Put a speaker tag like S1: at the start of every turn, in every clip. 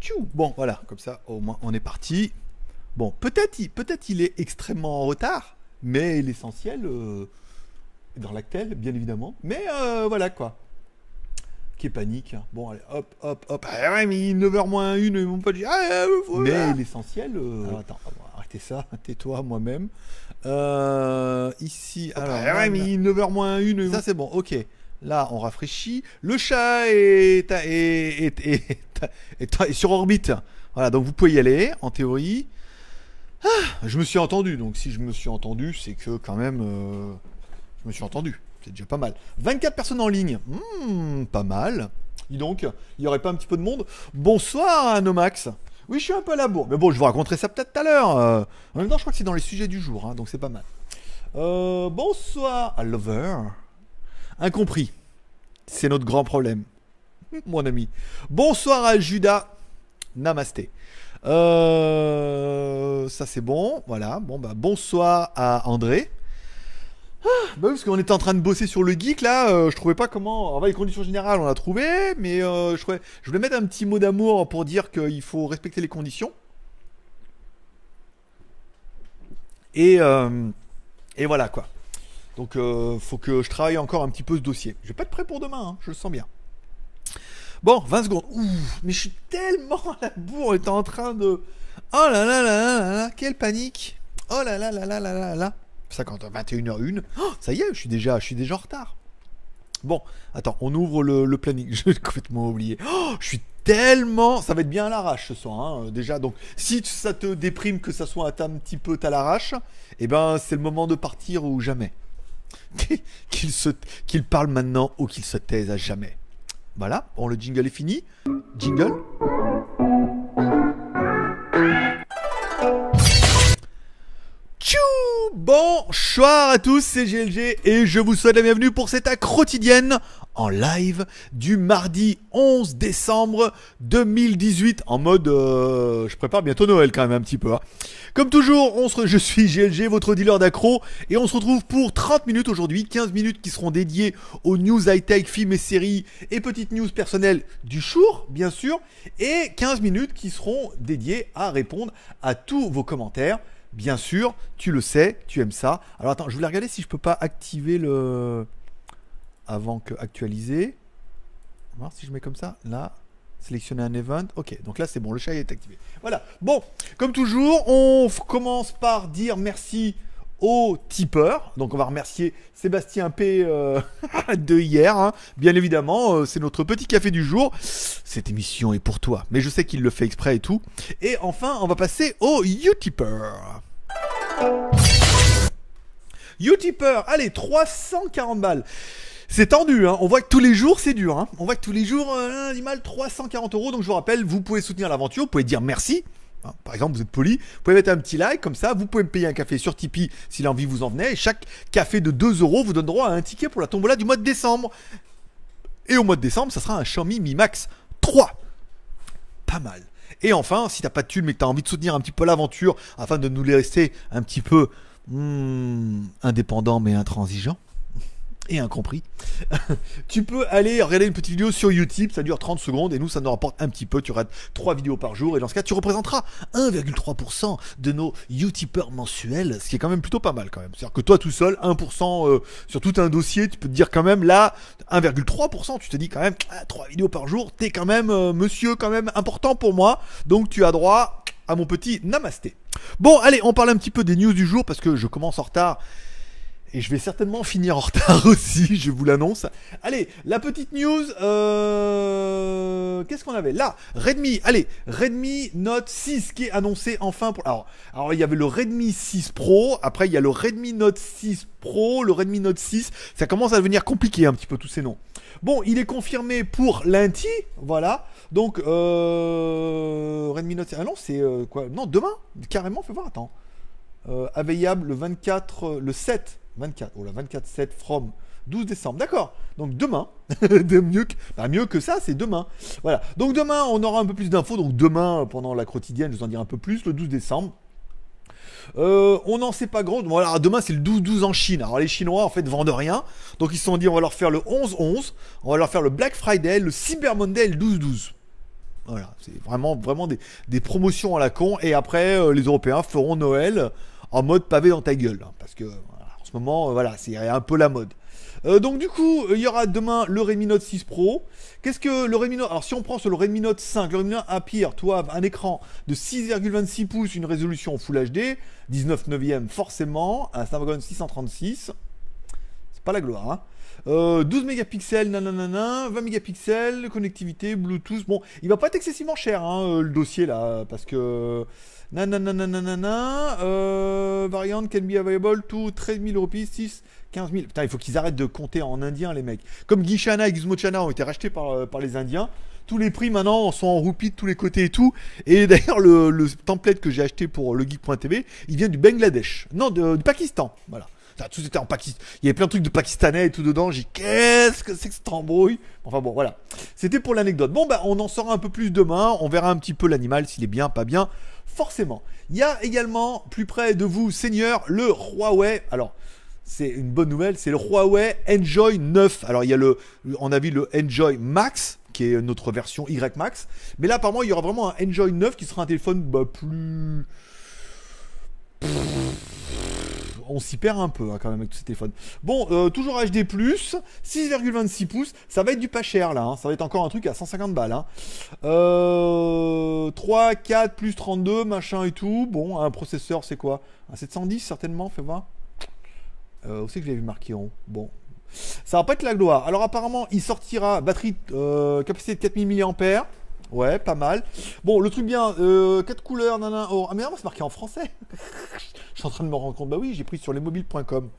S1: Tchou Bon, voilà, comme ça, au moins, on est parti. Bon, peut-être il, peut il est extrêmement en retard, mais l'essentiel, euh, dans l'actel, bien évidemment. Mais euh, voilà, quoi. Qui est panique. hein. Bon, allez, hop, hop, hop. Ah ouais, mais 9h moins 1, mon pote dit, ah, euh, Mais l'essentiel... euh, Alors, attends, arrêter ça. Tais-toi, moi-même. Ici, alors...
S2: ah ouais, mais
S1: 9h moins 1. Ça, c'est bon, ok. Là, on rafraîchit. Le chat est, sur orbite. Voilà, donc vous pouvez y aller, en théorie. Ah, je me suis entendu, donc si je me suis entendu, c'est que quand même, euh, je me suis entendu. C'est déjà pas mal. 24 personnes en ligne. Hmm, pas mal. Dis donc, il y aurait pas un petit peu de monde Bonsoir, Nomax. Oui, je suis un peu à la bourre. Mais bon, je vous raconterai ça peut-être tout à l'heure. en même temps, je crois que c'est dans les sujets du jour, hein, donc c'est pas mal. Euh, bonsoir à Lover. Incompris. C'est notre grand problème. Mon ami. Bonsoir à Judas. Namasté. Euh, ça c'est bon. Voilà. Bon bah bonsoir à André. Ah, bah parce qu'on était en train de bosser sur le geek là, euh, je trouvais pas comment. En les conditions générales on a trouvé, mais euh, je, voulais mettre un petit mot d'amour pour dire qu'il faut respecter les conditions. Et, euh, et voilà quoi. Donc euh, faut que je travaille encore un petit peu ce dossier. Je vais pas être prêt pour demain, hein, je le sens bien. Bon, 20 secondes. Ouh, mais je suis tellement à la bourre, on était en train de... Oh là là là là là là, quelle panique Oh là là là là là là là 50, 21h01. Oh, ça y est, je suis déjà, je suis déjà en retard. Bon, attends, on ouvre le, planning. Je l'ai complètement oublié. Oh, je suis tellement... Ça va être bien à l'arrache ce soir, hein, euh, déjà. Donc, si ça te déprime que ça soit un petit peu à l'arrache, eh ben, c'est le moment de partir ou jamais. qu'il parle maintenant ou qu'il se taise à jamais. Voilà, bon, le jingle est fini. Jingle. Tchou Bonsoir à tous, c'est GLG et je vous souhaite la bienvenue pour cette quotidienne en live du mardi 11 décembre 2018 en mode euh, je prépare bientôt Noël quand même un petit peu. hein. Comme toujours, je suis GLG, votre dealer d'accro et on se retrouve pour 30 minutes aujourd'hui, 15 minutes qui seront dédiées aux news high-tech, films et séries et petites news personnelles du jour, bien sûr, et 15 minutes qui seront dédiées à répondre à tous vos commentaires. Bien sûr, tu le sais, tu aimes ça. Alors attends, je voulais regarder si je peux pas activer le avant que actualiser. On va voir si je mets comme ça. Là, sélectionner un event. Ok, donc là c'est bon, le chat est activé. Voilà. Bon, comme toujours, on commence par dire merci aux tipeurs. Donc on va remercier Sébastien P euh, de hier, hein. bien évidemment. euh, c'est notre petit café du jour. Cette émission est pour toi, mais je sais qu'il le fait exprès et tout. Et enfin, on va passer au Utipeur. Utipeur, allez, 340 balles. C'est tendu, hein. on voit que tous les jours c'est dur. Hein. On voit que tous les jours, euh, lundi mal 340 euros. Donc je vous rappelle, vous pouvez soutenir l'aventure, vous pouvez dire merci. Hein, Par exemple, vous êtes poli, vous pouvez mettre un petit like comme ça, vous pouvez me payer un café sur Tipeee si l'envie vous en venait. Et chaque café de 2 euros vous donne droit à un ticket pour la tombola du mois de décembre. Et au mois de décembre, ça sera un Xiaomi Mi Max 3 pas mal. Et enfin, si t'as pas de thune mais que t'as envie de soutenir un petit peu l'aventure afin de nous laisser un petit peu hmm, indépendants mais intransigeants et incompris, tu peux aller regarder une petite vidéo sur YouTube, ça dure 30 secondes et nous ça nous rapporte un petit peu, tu rates 3 vidéos par jour et dans ce cas tu représenteras 1,3% de nos Utipeurs mensuels, ce qui est quand même plutôt pas mal quand même. C'est-à-dire que toi tout seul, 1% euh, sur tout un dossier, tu peux te dire quand même là 1,3%, tu te dis quand même 3 vidéos par jour, t'es quand même euh, monsieur quand même important pour moi, donc tu as droit à mon petit namasté. Bon allez, on parle un petit peu des news du jour parce que je commence en retard. Et je vais certainement finir en retard aussi, je vous l'annonce. Allez, la petite news. Euh... Qu'est-ce qu'on avait? Là Redmi. Allez, Redmi Note 6 qui est annoncé enfin pour. Alors, alors il y avait le Redmi 6 Pro. Après, il y a le Redmi Note 6 Pro, le Redmi Note 6. Ça commence à devenir compliqué un petit peu tous ces noms. Bon, il est confirmé pour lundi, voilà. Donc, euh... Redmi Note. Ah non, c'est euh, quoi? Non, demain, carrément. Fais voir. Attends. Euh, le 24, euh, le 7, 24, oh là, 24 7 from 12 décembre. D'accord. Donc demain, de mieux que, bah, mieux que ça, c'est demain. Voilà. Donc demain, on aura un peu plus d'infos. Donc demain, pendant la quotidienne, je vous en dirai un peu plus, le 12 décembre. Euh, on n'en sait pas grand. Voilà, demain c'est le 12-12 en Chine. Alors les Chinois en fait vendent rien. Donc ils se sont dit on va leur faire le 11-11, on va leur faire le Black Friday, le Cyber Monday, le 12-12. Voilà, c'est vraiment, vraiment des, promotions à la con. Et après, euh, les Européens feront Noël en mode pavé dans ta gueule. Hein, parce que moment, euh, voilà, c'est un peu la mode. Euh, donc du coup, il y aura demain le Redmi Note 6 Pro. Qu'est-ce que le Redmi Note? Alors si on prend sur le Redmi Note 5, le Redmi Note a pire, toi, un écran de 6,26 pouces, une résolution Full HD, 19 neuvième forcément, un Snapdragon 636. C'est pas la gloire, hein 12 euh, mégapixels, nanana, 20 mégapixels, connectivité, Bluetooth. Bon, il va pas être excessivement cher, hein, euh, le dossier là, parce que. Nanana, euh, variant can be available to 13 000 rupees, 6, 15 000. Putain, il faut qu'ils arrêtent de compter en indien, les mecs. Comme Gishana et Gizmochana ont été rachetés par, par les Indiens, tous les prix maintenant sont en roupies de tous les côtés et tout. Et d'ailleurs, le, template que j'ai acheté pour le geek.tv, il vient du Bangladesh. Non, du Pakistan. Voilà tout était en Pakistan. Il y avait plein de trucs de pakistanais et tout dedans. J'ai qu'est-ce que c'est que cette embrouille? Enfin bon, voilà. C'était pour l'anecdote. Bon, bah, on en saura un peu plus demain. On verra un petit peu l'animal, s'il est bien, pas bien. Forcément. Il y a également, plus près de vous, Seigneur, le Huawei. Alors, c'est une bonne nouvelle, c'est le Huawei Enjoy 9. Alors, il y a le, on a vu le Enjoy Max, qui est notre version Y Max. Mais là, apparemment, il y aura vraiment un Enjoy 9 qui sera un téléphone bah, plus on s'y perd un peu hein, quand même avec tous ces téléphones. Bon, euh, toujours HD+, 6,26 pouces, ça va être du pas cher là, hein. ça va être encore un truc à 150 balles. 3, hein. 4 euh, plus 32, machin et tout. Bon, un processeur c'est quoi? Un 710 certainement, fais voir. Euh, où c'est que j'ai vu marqué en Bon, ça va pas être la gloire. Alors apparemment, il sortira batterie euh, capacité de 4000 mAh. Ouais, pas mal. Bon, le truc bien, euh, 4 couleurs, nanana. Oh, ah, mais non, c'est marqué en français. Je suis en train de me rendre compte. Bah oui, j'ai pris sur lesmobiles.com.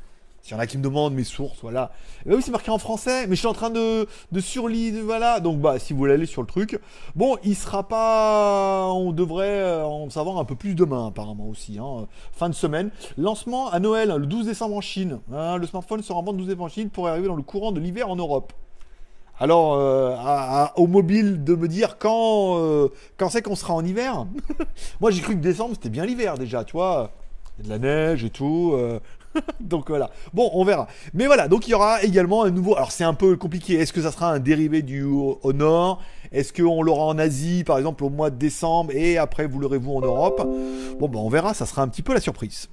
S1: S'il y en a qui me demandent mes sources, voilà. bah oui, c'est marqué en français, mais je suis en train de, de surlire, voilà. Donc, bah, si vous voulez aller sur le truc. Bon, il sera pas. On devrait en savoir un peu plus demain, apparemment aussi. Hein. Fin de semaine. Lancement à Noël, le 12 décembre en Chine. Hein, le smartphone sera en vente le 12 décembre en Chine pour arriver dans le courant de l'hiver en Europe. Alors, euh, au mobile de me dire quand, euh, c'est qu'on sera en hiver. Moi, j'ai cru que décembre, c'était bien l'hiver déjà, tu vois. Il y a de la neige et tout. Euh. donc voilà. Bon, on verra. Mais voilà, donc il y aura également un nouveau. Alors c'est un peu compliqué. Est-ce que ça sera un dérivé du Honor Est-ce qu'on l'aura en Asie, par exemple, au mois de décembre et après vous l'aurez-vous en Europe? Bon, ben on verra. Ça sera un petit peu la surprise.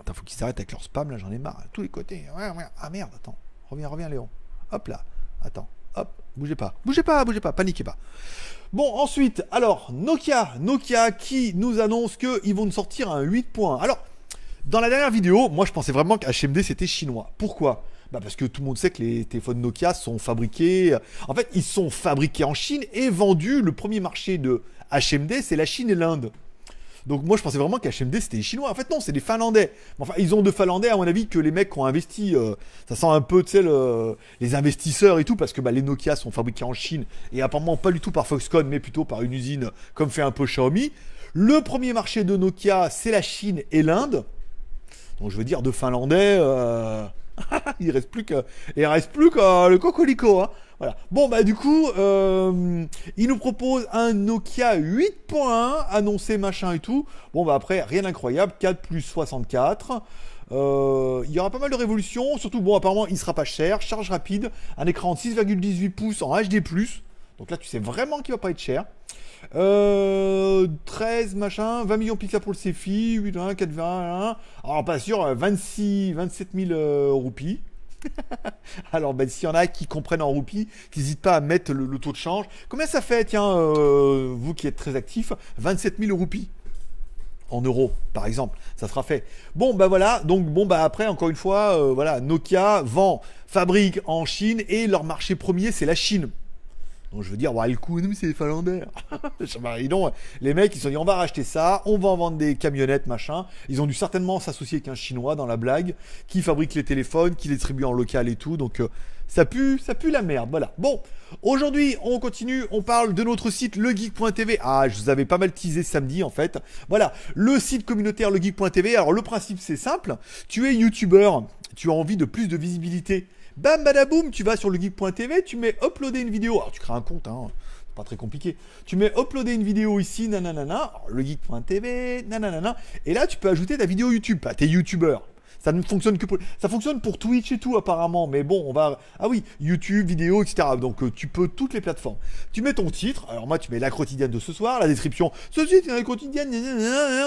S1: Attends, faut qu'ils s'arrêtent avec leur spam là. J'en ai marre. Tous les côtés. Ah merde, attends. Reviens, reviens, Léon. Hop là. Attends, hop, bougez pas, bougez pas, bougez pas, paniquez pas. Bon, ensuite, alors, Nokia, Nokia qui nous annonce qu'ils vont nous sortir un 8 points. Alors, dans la dernière vidéo, moi je pensais vraiment qu'HMD c'était chinois. Pourquoi? Bah parce que tout le monde sait que les téléphones Nokia sont fabriqués. En fait, ils sont fabriqués en Chine et vendus. Le premier marché de HMD, c'est la Chine et l'Inde. Donc moi je pensais vraiment qu'HMD c'était les Chinois. En fait non, c'est des Finlandais. Enfin ils ont de Finlandais à mon avis que les mecs qui ont investi. Euh, ça sent un peu tu sais les investisseurs et tout parce que bah, les Nokia sont fabriqués en Chine et apparemment pas du tout par Foxconn mais plutôt par une usine comme fait un peu Xiaomi. Le premier marché de Nokia c'est la Chine et l'Inde. Donc je veux dire de Finlandais. Euh... il reste plus que reste plus que le cocolico. Hein. Bon, bah, du coup, euh, il nous propose un Nokia 8.1, annoncé machin et tout. Bon, bah, après, rien d'incroyable. 4 plus 64. Euh, il y aura pas mal de révolutions. Surtout, bon, apparemment, il sera pas cher. Charge rapide. Un écran de 6,18 pouces en HD. Donc là, tu sais vraiment qu'il va pas être cher. 13 euh, machin, 20 millions pixels pour le CFI, 8, 1, 4, 20, alors pas sûr, 26, 27 000 roupies. Alors, ben, s'il y en a qui comprennent en roupies, qui n'hésitent pas à mettre le, taux de change. Combien ça fait, tiens, euh, vous qui êtes très actif 27 000 roupies en euros, par exemple. Ça sera fait. Bon, bah voilà. Donc, bon, bah après, encore une fois, euh, voilà, Nokia vend, fabrique en Chine et leur marché premier, c'est la Chine. Donc je veux dire, le coup, c'est les Finlandais. les mecs, ils se sont dit, on va racheter ça, on va en vendre des camionnettes, machin. Ils ont dû certainement s'associer avec un Chinois dans la blague, qui fabrique les téléphones, qui les distribue en local et tout. Donc euh, ça pue, ça pue la merde. Voilà. Bon, aujourd'hui, on continue, on parle de notre site legeek.tv. Ah, je vous avais pas mal teasé samedi en fait. Voilà, le site communautaire legeek.tv. Alors le principe, c'est simple. Tu es youtubeur, tu as envie de plus de visibilité Bam badaboum, tu vas sur le geek.tv, tu mets uploader une vidéo. Alors tu crées un compte, hein. Pas très compliqué. Tu mets uploader une vidéo ici, nanana, le geek.tv, nanana, et là tu peux ajouter ta vidéo YouTube, pas tes youtubeurs. Ça ne fonctionne que pour. Ça fonctionne pour Twitch et tout, apparemment. Mais bon, on va. Ah oui, YouTube, vidéo, etc. Donc, euh, tu peux toutes les plateformes. Tu mets ton titre. Alors, moi, tu mets la quotidienne de ce soir, la description. Ceci est la quotidienne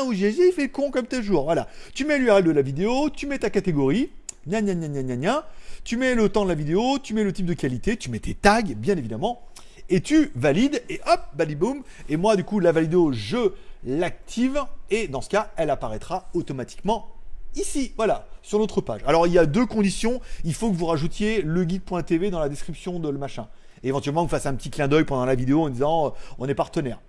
S1: où j'ai fait con comme tel jour. Voilà. Tu mets l'URL de la vidéo, tu mets ta catégorie. Gna gna gna gna gna. Tu mets le temps de la vidéo, tu mets le type de qualité, tu mets tes tags, bien évidemment. Et tu valides, et hop, baliboum. Et moi, du coup, la valido, je l'active. Et dans ce cas, elle apparaîtra automatiquement ici, voilà, sur notre page. Alors il y a deux conditions, il faut que vous rajoutiez le guide.tv dans la description de le machin. Et éventuellement, vous fassiez un petit clin d'œil pendant la vidéo en disant euh, on est partenaire.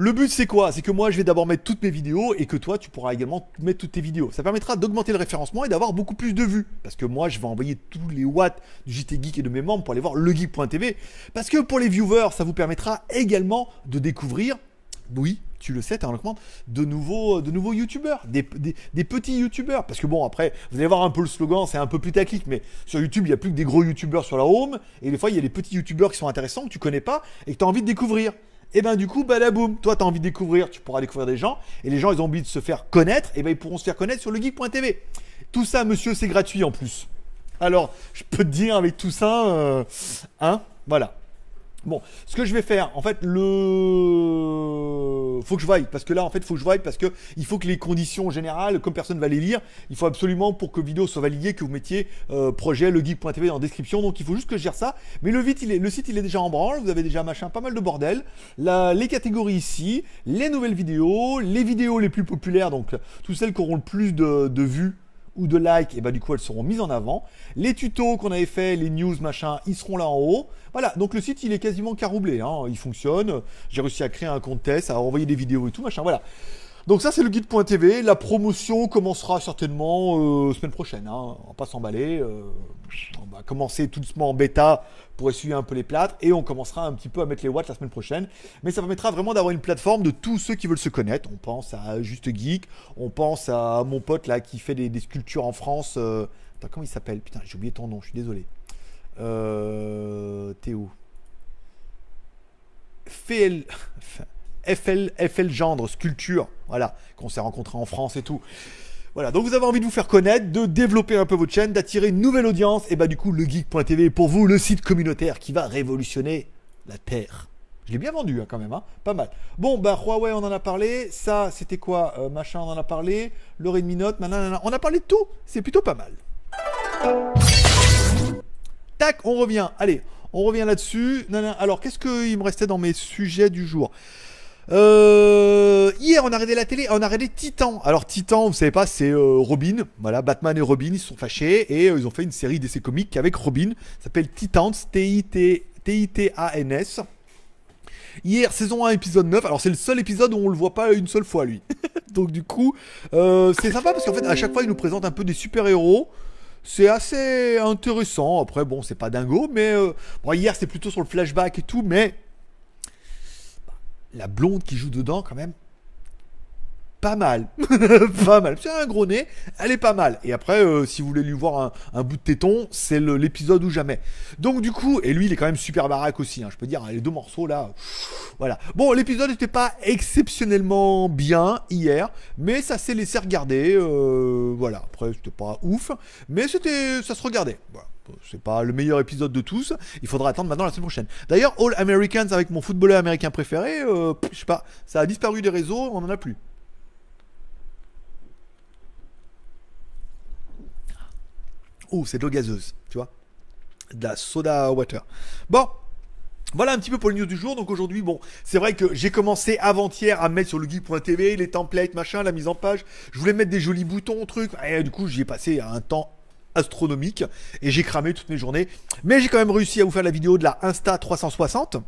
S1: Le but c'est quoi? C'est que moi je vais d'abord mettre toutes mes vidéos et que toi tu pourras également mettre toutes tes vidéos. Ça permettra d'augmenter le référencement et d'avoir beaucoup plus de vues. Parce que moi je vais envoyer tous les watts du JT Geek et de mes membres pour aller voir legeek.tv. Parce que pour les viewers, ça vous permettra également de découvrir, oui, tu le sais, tu recommande de nouveaux, de nouveaux youtubeurs, des, petits youtubeurs. Parce que bon, après, vous allez voir un peu le slogan, c'est un peu putaclic, mais sur YouTube, il n'y a plus que des gros youtubeurs sur la home. Et des fois, il y a des petits youtubeurs qui sont intéressants, que tu connais pas et que tu as envie de découvrir. Et ben du coup, badaboum, toi tu as envie de découvrir, tu pourras découvrir des gens, et les gens ils ont envie de se faire connaître, et ben ils pourront se faire connaître sur le geek.tv. Tout ça, monsieur, c'est gratuit en plus. Alors, je peux te dire avec tout ça, euh, hein, voilà. Bon, ce que je vais faire, en fait, le faut que je vaille parce que là, en fait, faut que je vaille parce que il faut que les conditions générales, comme personne va les lire, il faut absolument pour que vidéo soit validée que vous mettiez euh, projet le geek.tv dans la description. Donc, il faut juste que je gère ça. Mais le, vite, il est, le site, il est déjà en branle. Vous avez déjà machin, pas mal de bordel. Les catégories ici, les nouvelles vidéos, les vidéos les plus populaires, donc toutes celles qui auront le plus de vues ou de likes, et bah du coup elles seront mises en avant. Les tutos qu'on avait fait, les news, machin, ils seront là en haut. Voilà, donc le site il est quasiment caroublé, hein. il fonctionne. J'ai réussi à créer un compte test, à envoyer des vidéos et tout, machin, voilà. Donc ça c'est le guide.tv, la promotion commencera certainement euh, semaine prochaine, hein. on va pas s'emballer. Euh, on va commencer tout doucement en bêta pour essuyer un peu les plâtres et on commencera un petit peu à mettre les watts la semaine prochaine. Mais ça permettra vraiment d'avoir une plateforme de tous ceux qui veulent se connaître. On pense à Juste Geek, on pense à mon pote là qui fait des, sculptures en France. Euh, comment il s'appelle? Putain, j'ai oublié ton nom, je suis désolé. Théo. FL, FL, Gendre, sculpture, voilà, qu'on s'est rencontré en France et tout. Voilà, donc vous avez envie de vous faire connaître, de développer un peu votre chaîne, d'attirer une nouvelle audience, et bah du coup, le geek.tv est pour vous le site communautaire qui va révolutionner la Terre. Je l'ai bien vendu hein, quand même, hein pas mal. Bon, bah Huawei, on en a parlé. Ça, c'était quoi euh, Machin, on en a parlé. Le Redmi Note, nanana. on a parlé de tout. C'est plutôt pas mal. Tac, on revient. Allez, on revient là-dessus. Alors, qu'est-ce qu'il me restait dans mes sujets du jour? Euh, hier, on a regardé la télé, on a regardé Titan. Alors Titan, vous savez pas, c'est euh, Robin. Voilà, Batman et Robin, ils sont fâchés et euh, ils ont fait une série d'essais comiques avec Robin. Ça s'appelle Titans, T-I-T-A-N-S. Hier, saison 1, épisode 9. Alors, c'est le seul épisode où on le voit pas une seule fois, lui. Donc, du coup, c'est sympa parce qu'en fait, à chaque fois, il nous présente un peu des super-héros. C'est assez intéressant. Après, bon, c'est pas dingo, mais bon, hier, c'était plutôt sur le flashback et tout, mais la blonde qui joue dedans, quand même, pas mal. pas mal. C'est un gros nez, elle est pas mal. Et après, euh, si vous voulez lui voir un, bout de téton, c'est l'épisode ou jamais. Donc du coup, et lui, il est quand même super baraque aussi. Hein, je peux dire, les deux morceaux là, voilà. Bon, l'épisode n'était pas exceptionnellement bien hier, mais ça s'est laissé regarder. Euh, voilà. Après, c'était pas ouf, mais c'était, ça se regardait. Voilà c'est pas le meilleur épisode de tous. Il faudra attendre maintenant la semaine prochaine. D'ailleurs, All Americans avec mon footballeur américain préféré, euh, je sais pas, ça a disparu des réseaux, on en a plus. Oh, c'est de l'eau gazeuse, tu vois. De la soda water. Bon, voilà un petit peu pour le news du jour. Donc aujourd'hui, bon, c'est vrai que j'ai commencé avant-hier à mettre sur le geek.tv les templates, machin, la mise en page. Je voulais mettre des jolis boutons, trucs. Et du coup, j'y ai passé un temps astronomique et j'ai cramé toutes mes journées. Mais j'ai quand même réussi à vous faire la vidéo de la Insta 360.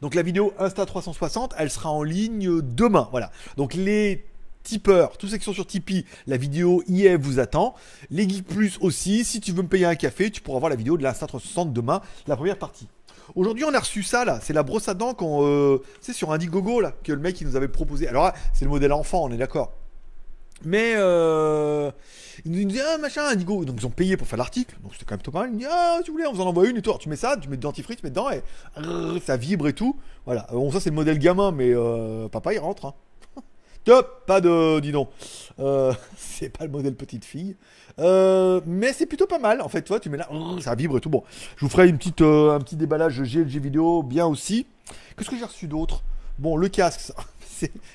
S1: Donc la vidéo Insta 360, elle sera en ligne demain. Voilà. Donc les tipeurs, tous ceux qui sont sur Tipeee, la vidéo IF vous attend. Les Geeks Plus aussi, si tu veux me payer un café, tu pourras voir la vidéo de l'Insta 360 demain, la première partie. Aujourd'hui, on a reçu ça là, c'est la brosse à dents qu'on, euh, c'est sur Indiegogo là, que le mec il nous avait proposé. Alors c'est le modèle enfant, on est d'accord. Mais euh, ils nous disaient, ah machin, Indigo. Donc ils ont payé pour faire l'article, donc c'était quand même tout pas mal. Ils me disent, ah, tu voulais, on vous en envoie une et tout. Alors, tu mets ça, tu mets de dentifrice, tu mets dedans et ça vibre et tout. Voilà. Bon, ça c'est le modèle gamin, mais euh, papa il rentre. Hein. Top, pas de, dis donc. Euh, c'est pas le modèle petite fille. Euh, mais c'est plutôt pas mal. En fait, toi, tu mets là, ça vibre et tout. Bon, je vous ferai une petite, euh, un petit déballage GLG vidéo bien aussi. Qu'est-ce que j'ai reçu d'autre? Bon, le casque. ça,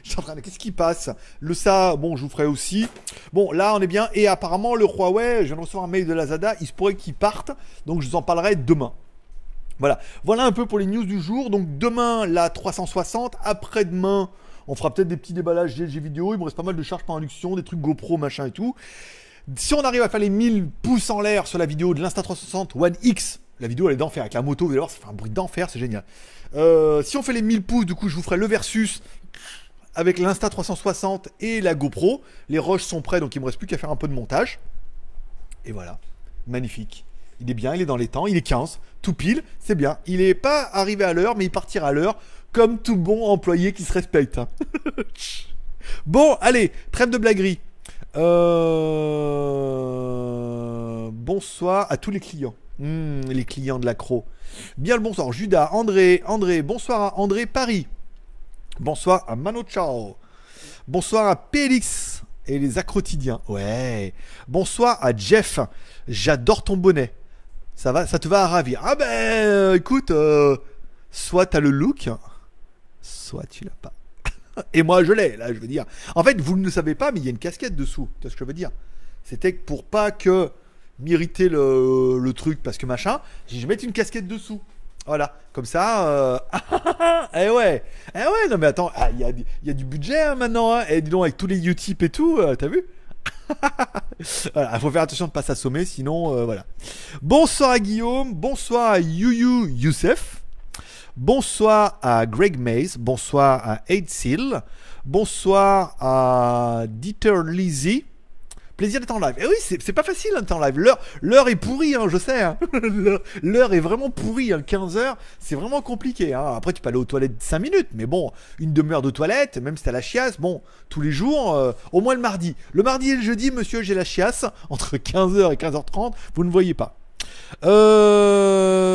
S1: Je suis en train. Qu'est-ce qui passe? Le ça, bon, je vous ferai aussi. Bon, là, on est bien. Et apparemment, le Huawei, je viens de recevoir un mail de Lazada. Il se pourrait qu'il parte. Donc, je vous en parlerai demain. Voilà. Voilà un peu pour les news du jour. Donc, demain, la 360. Après-demain, on fera peut-être des petits déballages GLG vidéo. Il me reste pas mal de charges par induction, des trucs GoPro, machin et tout. Si on arrive à faire les 1000 pouces en l'air sur la vidéo de l'Insta360 One X, la vidéo elle est d'enfer avec la moto, vous allez voir, ça fait un bruit d'enfer, c'est génial. Euh, si on fait les 1000 pouces, du coup, je vous ferai le versus avec l'Insta360 et la GoPro. Les roches sont prêts, donc il me reste plus qu'à faire un peu de montage. Et voilà, magnifique. Il est bien, il est dans les temps, il est 15, tout pile, c'est bien. Il n'est pas arrivé à l'heure, mais il partira à l'heure, comme tout bon employé qui se respecte. hein. bon, allez, trêve de blaguerie. Euh... Bonsoir à tous les clients. Hmm, les clients de l'accro. Bien le bonsoir, Judas, André, André, bonsoir à André Paris. Bonsoir à Mano Chao. Bonsoir à Pélix et les accrotidiens. Ouais. Bonsoir à Jeff. J'adore ton bonnet. Ça va, ça te va ravir. Ah ben, écoute, euh, soit t'as le look, soit tu l'as pas. Et moi je l'ai, là, je veux dire. En fait, vous ne le savez pas, mais il y a une casquette dessous. Tu vois ce que je veux dire? C'était pour pas que m'irriter le, truc, parce que machin, je vais mettre une casquette dessous. Voilà, comme ça. Euh... eh ouais, eh ouais, non mais attends, ah, il y, a, du- budget hein, maintenant. Hein. Et dis donc, avec tous les Utip et tout, euh, t'as vu voilà, faut faire attention de pas s'assommer, sinon euh, voilà. Bonsoir à Guillaume, bonsoir à Yuyu Youssef, bonsoir à Greg Mays, bonsoir à Aid Seal, bonsoir à Dieter Lizzy. Plaisir d'être en live. Et oui, c'est pas facile hein, d'être en live. L'heure, est pourrie, hein, je sais. hein. L'heure- L'heure est vraiment pourrie. Hein. 15 heures, c'est vraiment compliqué. Hein. Après, tu peux aller aux toilettes 5 minutes, mais bon, une demi-heure de toilette, même si t'as la chiasse, bon, tous les jours, euh, au moins le mardi. Le mardi et le jeudi, monsieur, j'ai la chiasse. Entre 15h et 15h30, vous ne voyez pas. Euh...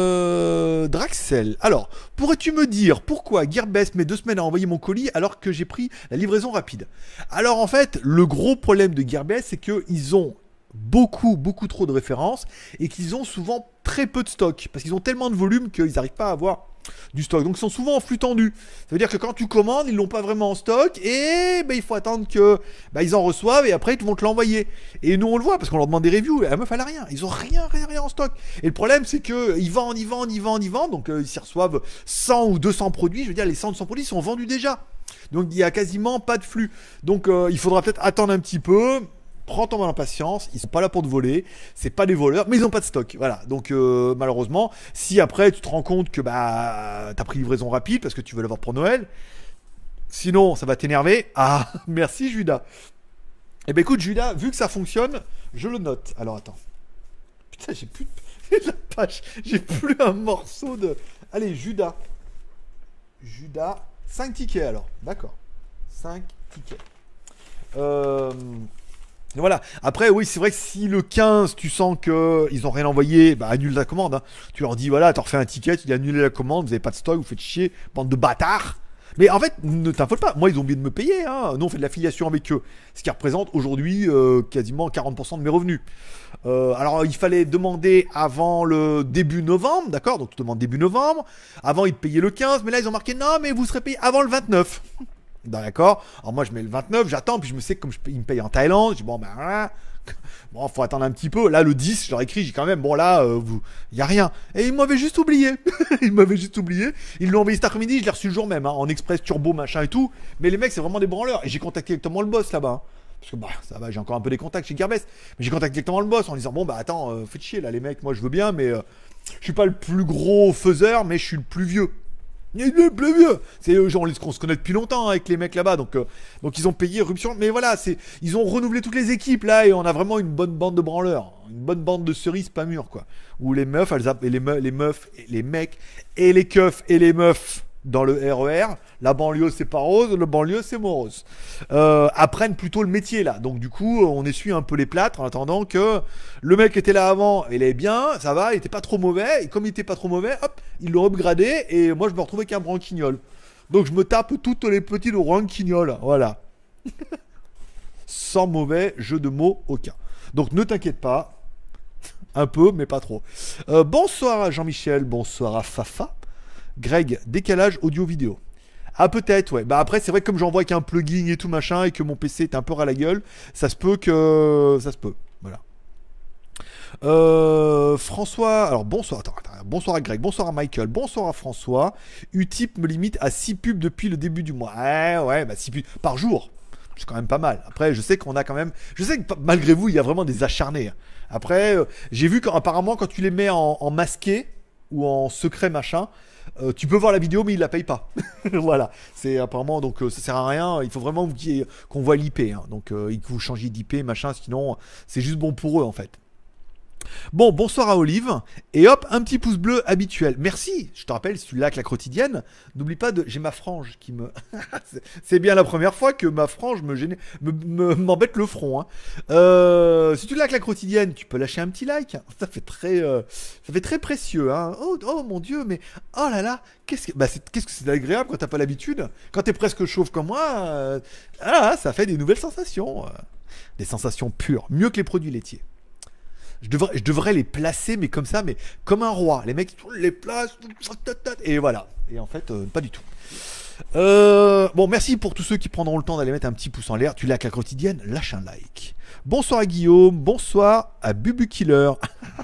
S1: Draxel. Alors, pourrais-tu me dire pourquoi Gearbest met deux semaines à envoyer mon colis alors que j'ai pris la livraison rapide? Alors en fait, le gros problème de Gearbest, c'est qu'ils ont beaucoup, beaucoup trop de références et qu'ils ont souvent très peu de stock parce qu'ils ont tellement de volume qu'ils n'arrivent pas à avoir du stock. Donc ils sont souvent en flux tendu. Ça veut dire que quand tu commandes, ils l'ont pas vraiment en stock et ben, il faut attendre que ben, ils en reçoivent et après ils vont te l'envoyer. Et nous on le voit parce qu'on leur demande des reviews et la meuf elle rien. Ils ont rien, rien, rien en stock. Et le problème c'est que ils vendent, ils vendent, ils vendent, ils vendent. Donc euh, ils s'y reçoivent 100 ou 200 produits. Je veux dire les 100 ou 200 produits sont vendus déjà. Donc il y a quasiment pas de flux. Donc euh, il faudra peut-être attendre un petit peu. Prends ton mal en patience, ils sont pas là pour te voler, c'est pas des voleurs, mais ils ont pas de stock. Voilà. Donc euh, malheureusement, si après tu te rends compte que bah t'as pris livraison rapide parce que tu veux l'avoir pour Noël, sinon ça va t'énerver. Ah merci Judas. Eh ben écoute Judas, vu que ça fonctionne, je le note. Alors attends. Putain j'ai plus de la page, j'ai plus un morceau de. Allez Judas. Judas, 5 tickets alors. D'accord. 5 tickets. Euh, Voilà. Après, oui, c'est vrai que si le 15, tu sens que ils ont rien envoyé, bah annule la commande. hein. Tu leur dis, voilà, t'as refait un ticket, tu dis annuler la commande, vous avez pas de stock, vous faites chier, bande de bâtards. Mais en fait, ne t'infolte pas. Moi, ils ont oublié de me payer. Hein. Nous, on fait de l'affiliation avec eux. Ce qui représente aujourd'hui euh, quasiment 40% de mes revenus. Euh, alors, il fallait demander avant le début novembre, d'accord Donc, tu demandes début novembre. Avant, ils te payaient le 15, mais là, ils ont marqué non, mais vous serez payé avant le 29. D'accord Alors moi je mets le 29, j'attends, puis je me sais que comme je, ils me payent en Thaïlande, je dis bon ben voilà. Bon, faut attendre un petit peu. Là, le 10, je leur écris, j'ai quand même, bon là, euh, vous, y a rien. Et ils m'avaient juste oublié. ils m'avaient juste oublié. Ils l'ont envoyé cet après-midi, je l'ai reçu le jour même, hein, en express turbo, machin et tout. Mais les mecs, c'est vraiment des branleurs. Et j'ai contacté directement le boss là-bas. hein. Parce que bah, ça va, j'ai encore un peu des contacts chez Gearbest. Mais j'ai contacté directement le boss en disant, bon bah attends, euh, faites chier là, les mecs, moi je veux bien, mais euh, je suis pas le plus gros faiseur, mais je suis le plus vieux. C'est genre, on se connaît depuis longtemps hein, avec les mecs là-bas, donc, euh, donc ils ont payé éruption. Mais voilà, c'est, ils ont renouvelé toutes les équipes là et on a vraiment une bonne bande de branleurs, une bonne bande de cerises pas mûres quoi. Où les meufs, elles les, meufs, les meufs, les mecs et les keufs et les meufs dans le RER, La banlieue, c'est pas rose, le banlieue, c'est morose. Euh, apprennent plutôt le métier, là. Donc, du coup, on essuie un peu les plâtres en attendant que le mec était là avant, il est bien, ça va, il était pas trop mauvais. Et comme il était pas trop mauvais, hop, ils l'ont upgradé. Et moi, je me retrouvais qu'un branquignol. Donc, je me tape toutes les petites branquignoles. Voilà. Sans mauvais jeu de mots aucun. Donc, ne t'inquiète pas. Un peu, mais pas trop. Euh, bonsoir à Jean-Michel, bonsoir à Fafa. Greg, décalage audio-vidéo. Ah peut-être, ouais. Bah après, c'est vrai que comme j'envoie avec un plugin et tout machin et que mon PC est un peu à la gueule, ça se peut que... Ça se peut. Voilà. Euh, François, alors bonsoir, attends, attends, bonsoir à Greg, bonsoir à Michael, bonsoir à François. Utip me limite à 6 pubs depuis le début du mois. Ouais, ouais, bah 6 pubs par jour. C'est quand même pas mal. Après, je sais qu'on a quand même. Je sais que malgré vous, il y a vraiment des acharnés. Après, euh, j'ai vu qu'apparemment, quand tu les mets en masqué ou en secret machin, euh, tu peux voir la vidéo, mais il la paye pas. voilà. C'est apparemment donc euh, ça sert à rien. Il faut vraiment qu'on voit l'IP. hein. Donc euh, il faut changiez d'IP, machin. Sinon, c'est juste bon pour eux en fait. Bon, bonsoir à Olive. Et hop, un petit pouce bleu habituel. Merci. Je te rappelle, si tu l'as que la quotidienne, n'oublie pas de. J'ai ma frange qui me. C'est- bien la première fois que ma frange me gêne, me- me- m'embête le front. hein. Euh, si tu l'as que la quotidienne, tu peux lâcher un petit like. Ça fait très, euh, ça fait très précieux. Hein. Oh, oh mon dieu, mais oh là là, qu'est-ce que, bah, c'est, qu'est-ce que c'est agréable quand t'as pas l'habitude. Quand t'es presque chauve comme moi, euh, ah, ça fait des nouvelles sensations, des sensations pures, mieux que les produits laitiers. Je devrais, les placer, mais comme ça, mais comme un roi. Les mecs les placent, et voilà. Et en fait, euh, pas du tout. Euh, bon, merci pour tous ceux qui prendront le temps d'aller mettre un petit pouce en l'air. Tu l'as la quotidienne, lâche un like. Bonsoir à Guillaume, bonsoir à Bubu Killer.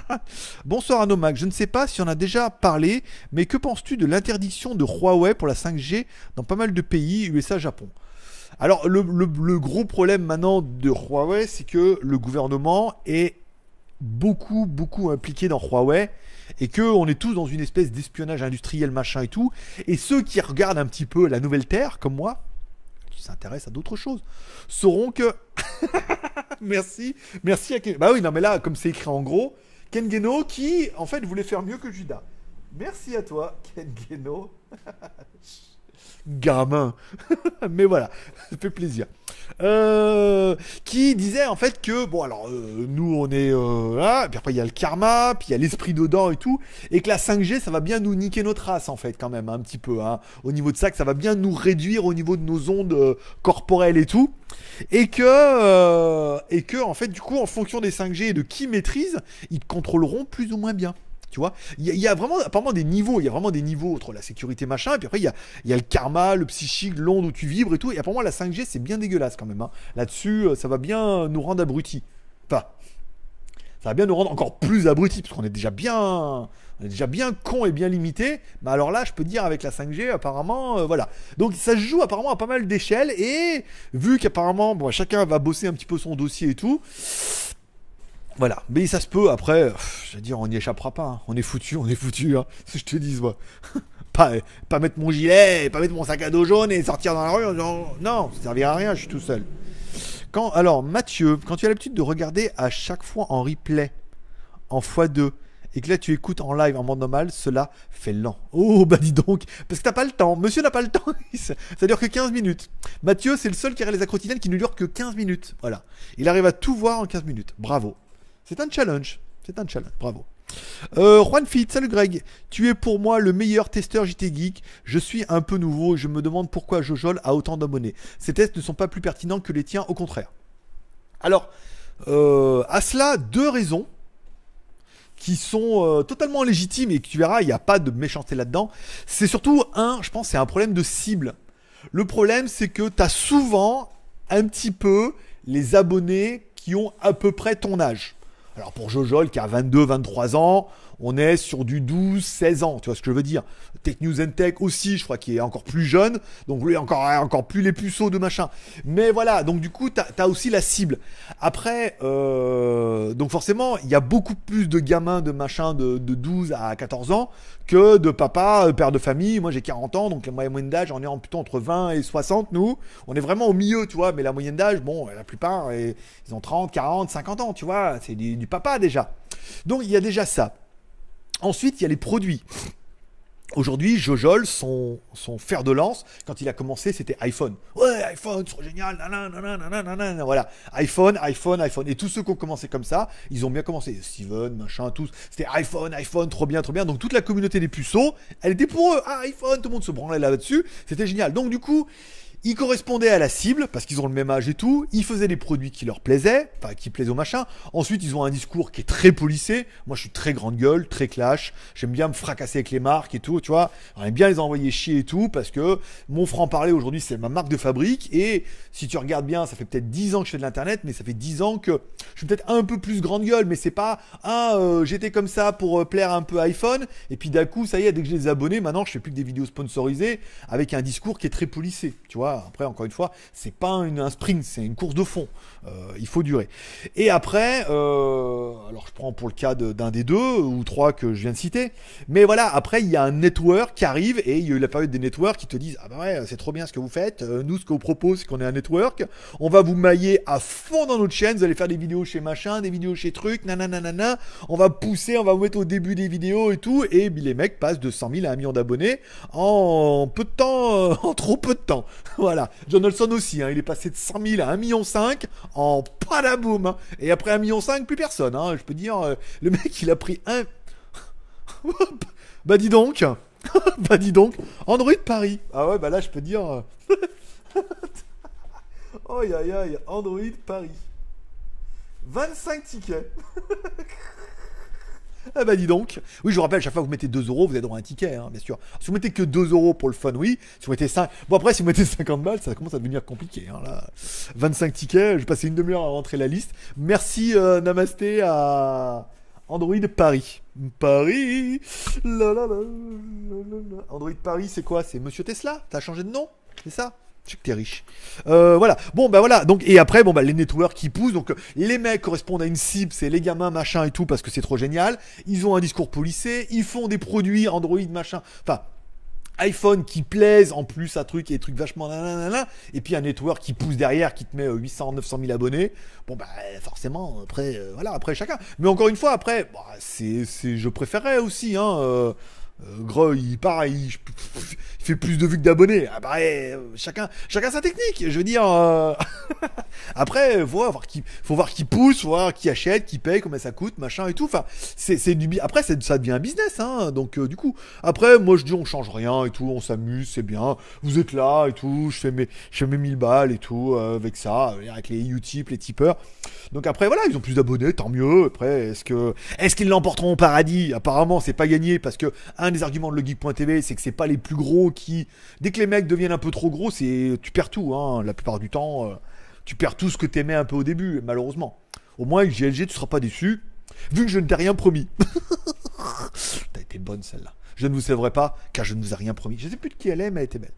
S1: bonsoir à Nomac. Je ne sais pas si on a déjà parlé, mais que penses-tu de l'interdiction de Huawei pour la 5G dans pas mal de pays, USA, Japon? Alors, le- le gros problème maintenant de Huawei, c'est que le gouvernement est beaucoup, beaucoup impliqué dans Huawei et que on est tous dans une espèce d'espionnage industriel machin et tout. Et ceux qui regardent un petit peu la nouvelle Terre, comme moi, qui s'intéressent à d'autres choses, sauront que. merci, merci à. Bah oui, non, mais là, comme c'est écrit en gros, Ken Geno qui, en fait, voulait faire mieux que Judas. Merci à toi, Ken Geno. Gamin. mais voilà, ça fait plaisir. Euh, qui disait en fait que bon alors euh, nous on est euh, là, puis après il y a le karma, puis il y a l'esprit dedans et tout, et que la 5G ça va bien nous niquer notre race en fait quand même un petit peu hein, au niveau de ça, que ça va bien nous réduire au niveau de nos ondes euh, corporelles et tout, et que et que en fait du coup en fonction des 5G et de qui maîtrise, ils te contrôleront plus ou moins bien. Tu vois, il y, a- vraiment apparemment des niveaux, il y a vraiment des niveaux entre la sécurité machin, et puis après il y a, il y a le karma, le psychique, l'onde où tu vibres et tout. Et apparemment la 5G c'est bien dégueulasse quand même. hein. Là-dessus, euh, ça va bien nous rendre abrutis. Enfin, ça va bien nous rendre encore plus abrutis parce qu'on est déjà bien, on est déjà bien con et bien limité. Mais alors là, je peux dire avec la 5G, apparemment, euh, voilà. Donc ça se joue apparemment à pas mal d'échelles et vu qu'apparemment, bon, chacun va bosser un petit peu son dossier et tout. Voilà, mais ça se peut, après, je veux dire, on n'y échappera pas, hein. on est foutu, on est foutu, hein. si je te dis, moi. pas, pas mettre mon gilet, pas mettre mon sac à dos jaune et sortir dans la rue non, ça servira à rien, je suis tout seul. Quand, alors, Mathieu, quand tu as l'habitude de regarder à chaque fois en replay, en x2, et que là tu écoutes en live en mode normal, cela fait lent. Oh, bah dis donc, parce que t'as pas le temps. Monsieur n'a pas le temps, ça dure que 15 minutes. Mathieu, c'est le seul qui réalise la quotidienne qui ne dure que 15 minutes. Voilà. Il arrive à tout voir en 15 minutes. Bravo. C'est un challenge. C'est un challenge. Bravo. Euh, Juan Fit, salut Greg. Tu es pour moi le meilleur testeur JT Geek. Je suis un peu nouveau. Je me demande pourquoi Jojol a autant d'abonnés. Ces tests ne sont pas plus pertinents que les tiens, au contraire. Alors, euh, à cela, deux raisons qui sont euh, totalement légitimes et que tu verras, il n'y a pas de méchanceté là-dedans. C'est surtout un, je pense, c'est un problème de cible. Le problème, c'est que tu as souvent un petit peu les abonnés qui ont à peu près ton âge. Alors pour Jojol qui a 22, 23 ans, on est sur du 12, 16 ans, tu vois ce que je veux dire. Tech News and Tech aussi, je crois qu'il est encore plus jeune, donc lui encore, encore plus les puceaux de machin. Mais voilà, donc du coup, tu as, aussi la cible. Après, euh, donc forcément, il y a beaucoup plus de gamins de machin de, de 12 à 14 ans que de papa, euh, père de famille. Moi j'ai 40 ans, donc la moyenne d'âge, on est plutôt entre 20 et 60, nous. On est vraiment au milieu, tu vois, mais la moyenne d'âge, bon, la plupart, eh, ils ont 30, 40, 50 ans, tu vois, c'est du papa déjà. Donc il y a déjà ça. Ensuite, il y a les produits. Aujourd'hui, Jojol, son, son fer de lance, quand il a commencé, c'était iPhone. Ouais, iPhone, c'est génial, voilà. iPhone, iPhone, iPhone. Et tous ceux qui ont commencé comme ça, ils ont bien commencé. Steven, machin, tous. C'était iPhone, iPhone, trop bien, trop bien. Donc toute la communauté des puceaux, elle était pour eux. Ah, iPhone, tout le monde se branlait là-dessus. C'était génial. Donc du coup, ils correspondaient à la cible, parce qu'ils ont le même âge et tout. Ils faisaient des produits qui leur plaisaient, enfin qui plaisaient au machin. Ensuite, ils ont un discours qui est très polissé. Moi, je suis très grande gueule, très clash. J'aime bien me fracasser avec les marques et tout, tu vois. J'aime bien les envoyer chier et tout, parce que mon franc-parler aujourd'hui, c'est ma marque de fabrique. Et si tu regardes bien, ça fait peut-être 10 ans que je fais de l'internet, mais ça fait 10 ans que je suis peut-être un peu plus grande gueule, mais c'est pas, ah, euh, j'étais comme ça pour euh, plaire un peu à iPhone. Et puis d'un coup, ça y est, dès que j'ai des abonnés, maintenant, je fais plus que des vidéos sponsorisées avec un discours qui est très polissé, tu vois. Après, encore une fois, c'est pas une, un sprint, c'est une course de fond. Euh, il faut durer. Et après, euh, alors je prends pour le cas d'un des deux ou trois que je viens de citer, mais voilà, après il y a un network qui arrive et il y a eu la période des networks qui te disent ah bah ouais c'est trop bien ce que vous faites. Euh, nous ce qu'on propose c'est qu'on est un network, on va vous mailler à fond dans notre chaîne, vous allez faire des vidéos chez machin, des vidéos chez truc, nanana, on va pousser, on va vous mettre au début des vidéos et tout, et les mecs passent de 100 000 à 1 million d'abonnés en peu de temps, en trop peu de temps. Voilà. John Olson aussi, hein, il est passé de 100 000 à 1 million 5 en palaboum. Hein. Et après 1 million 5, plus personne. Hein. Je peux dire, euh, le mec, il a pris un... bah dis donc. bah dis donc. Android Paris. Ah ouais, bah là, je peux dire... Oh aïe aïe, Android Paris. 25 tickets. Ah bah dis donc. Oui, je vous rappelle, à chaque fois que vous mettez 2 euros, vous avez droit à un ticket, hein, bien sûr. Si vous mettez que 2 euros pour le fun, oui. Si vous mettez 5... Bon après, si vous mettez 50 balles, ça commence à devenir compliqué. Hein, là. 25 tickets, je vais passer une demi-heure à rentrer la liste. Merci euh, Namasté à Android Paris. Paris Android Paris, c'est quoi? C'est Monsieur Tesla? T'as changé de nom? C'est ça? Je sais que t'es riche. Euh, voilà. Bon, bah voilà. Donc, et après, bon, bah, les networks qui poussent. Donc, les mecs correspondent à une cible, c'est les gamins, machin et tout, parce que c'est trop génial. Ils ont un discours polissé. Ils font des produits Android, machin. Enfin, iPhone qui plaisent en plus à truc et trucs vachement et puis un network qui pousse derrière qui te met 800 900 000 abonnés bon bah forcément après euh, voilà après chacun mais encore une fois après bah, c'est je préférerais aussi hein euh, Gros, il il, fait plus de vues que d'abonnés. Ah bah, eh, chacun, chacun sa technique. Je veux dire. Euh, après, faut voir qui, faut voir qui pousse, voir qui achète, qui paye, combien ça coûte, machin et tout. Enfin, c'est, du. Après, ça devient un business, hein. Donc, euh, du coup, après, moi, je dis, on change rien et tout, on s'amuse, c'est bien. Vous êtes là et tout. Je fais mes, je fais mes 1000 balles et tout avec ça, avec les Utip, les tipeurs. Donc après, voilà, ils ont plus d'abonnés, tant mieux. Après, est-ce que, est-ce qu'ils l'emporteront au paradis? Apparemment, c'est pas gagné parce que un des arguments de legeek.tv, c'est que c'est pas les plus gros qui. Dès que les mecs deviennent un peu trop gros, c'est tu perds tout. Hein, la plupart du temps, euh, tu perds tout ce que t'aimais un peu au début, malheureusement. Au moins, avec GLG, tu seras pas déçu, vu que je ne t'ai rien promis. T'as été bonne celle-là. Je ne vous sauverai pas, car je ne vous ai rien promis. Je sais plus de qui elle est, mais elle était belle.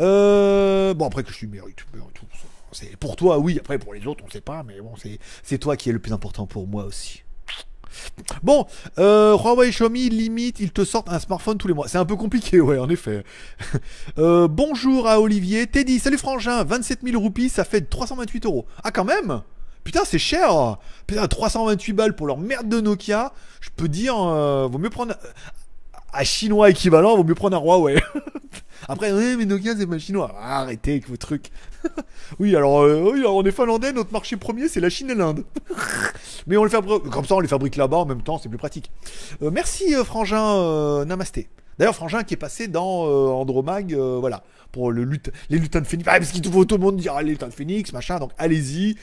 S1: Euh, bon, après que je suis mérite, c'est pour toi, oui. Après, pour les autres, on sait pas, mais bon, c'est toi qui est le plus important pour moi aussi. Bon, euh, Huawei Xiaomi, limite, ils te sortent un smartphone tous les mois. C'est un peu compliqué, ouais, en effet. Euh, bonjour à Olivier. Teddy, salut frangin, 27 000 roupies, ça fait 328 euros. Ah, quand même Putain, c'est cher Putain, 328 balles pour leur merde de Nokia. Je peux dire, euh, vaut mieux prendre... À chinois équivalent, vaut mieux prendre un Huawei. Après, oui, mais Nokia, c'est pas chinois. arrêtez avec vos trucs. oui, alors, euh, oui, on est finlandais, notre marché premier, c'est la Chine et l'Inde. Mais on le fabrique, comme ça, on les fabrique là-bas en même temps, c'est plus pratique. Euh, merci, euh, Frangin Namasté. D'ailleurs, Frangin qui est passé dans Andromag, voilà, pour le les lutins de Phoenix. Ah, parce qu'il faut tout le monde dire ah, les lutins de Phoenix, machin. Donc allez-y.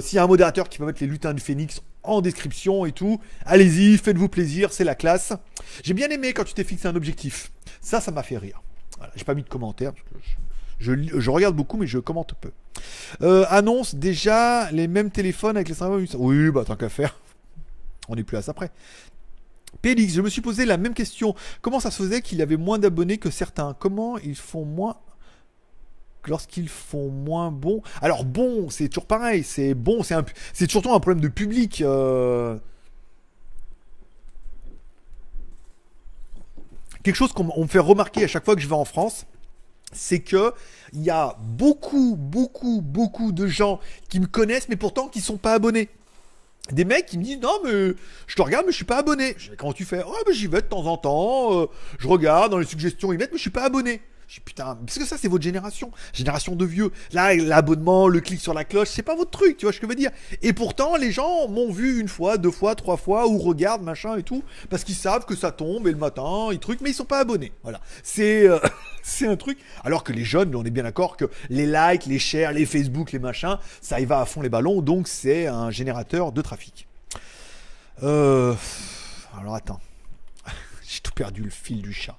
S1: S'il y a un modérateur qui peut mettre les lutins de Phoenix en description et tout, allez-y, faites-vous plaisir, c'est la classe. J'ai bien aimé quand tu t'es fixé un objectif. Ça, ça m'a fait rire. Voilà, j'ai pas mis de commentaires je, regarde beaucoup mais je commente peu. Euh, annonce déjà les mêmes téléphones avec les 5 Oui, bah tant qu'à faire. On est plus à ça après. Pélix, je me suis posé la même question. Comment ça se faisait qu'il avait moins d'abonnés que certains? Comment ils font moins lorsqu'ils font moins bon? Alors bon, c'est toujours pareil. C'est bon, c'est surtout un problème de public. Euh, quelque chose qu'on me fait remarquer à chaque fois que je vais en France, c'est que il y a beaucoup, beaucoup, beaucoup de gens qui me connaissent, mais pourtant qui sont pas abonnés. des mecs qui me disent non mais je te regarde mais je suis pas abonné. Comment tu fais? Oh ben j'y vais de temps en temps, euh, je regarde dans les suggestions ils mettent mais je suis pas abonné. Je dis putain, parce que ça c'est votre génération, génération de vieux. Là l'abonnement, le clic sur la cloche, c'est pas votre truc, tu vois ce que je veux dire. Et pourtant les gens m'ont vu une fois, deux fois, trois fois ou regardent machin et tout parce qu'ils savent que ça tombe et le matin ils truc mais ils sont pas abonnés. Voilà, c'est euh, un truc. Alors que les jeunes, on est bien d'accord que les likes, les shares, les Facebook, les machins, ça y va à fond les ballons, donc c'est un générateur de trafic. Euh... Alors attends, j'ai tout perdu le fil du chat.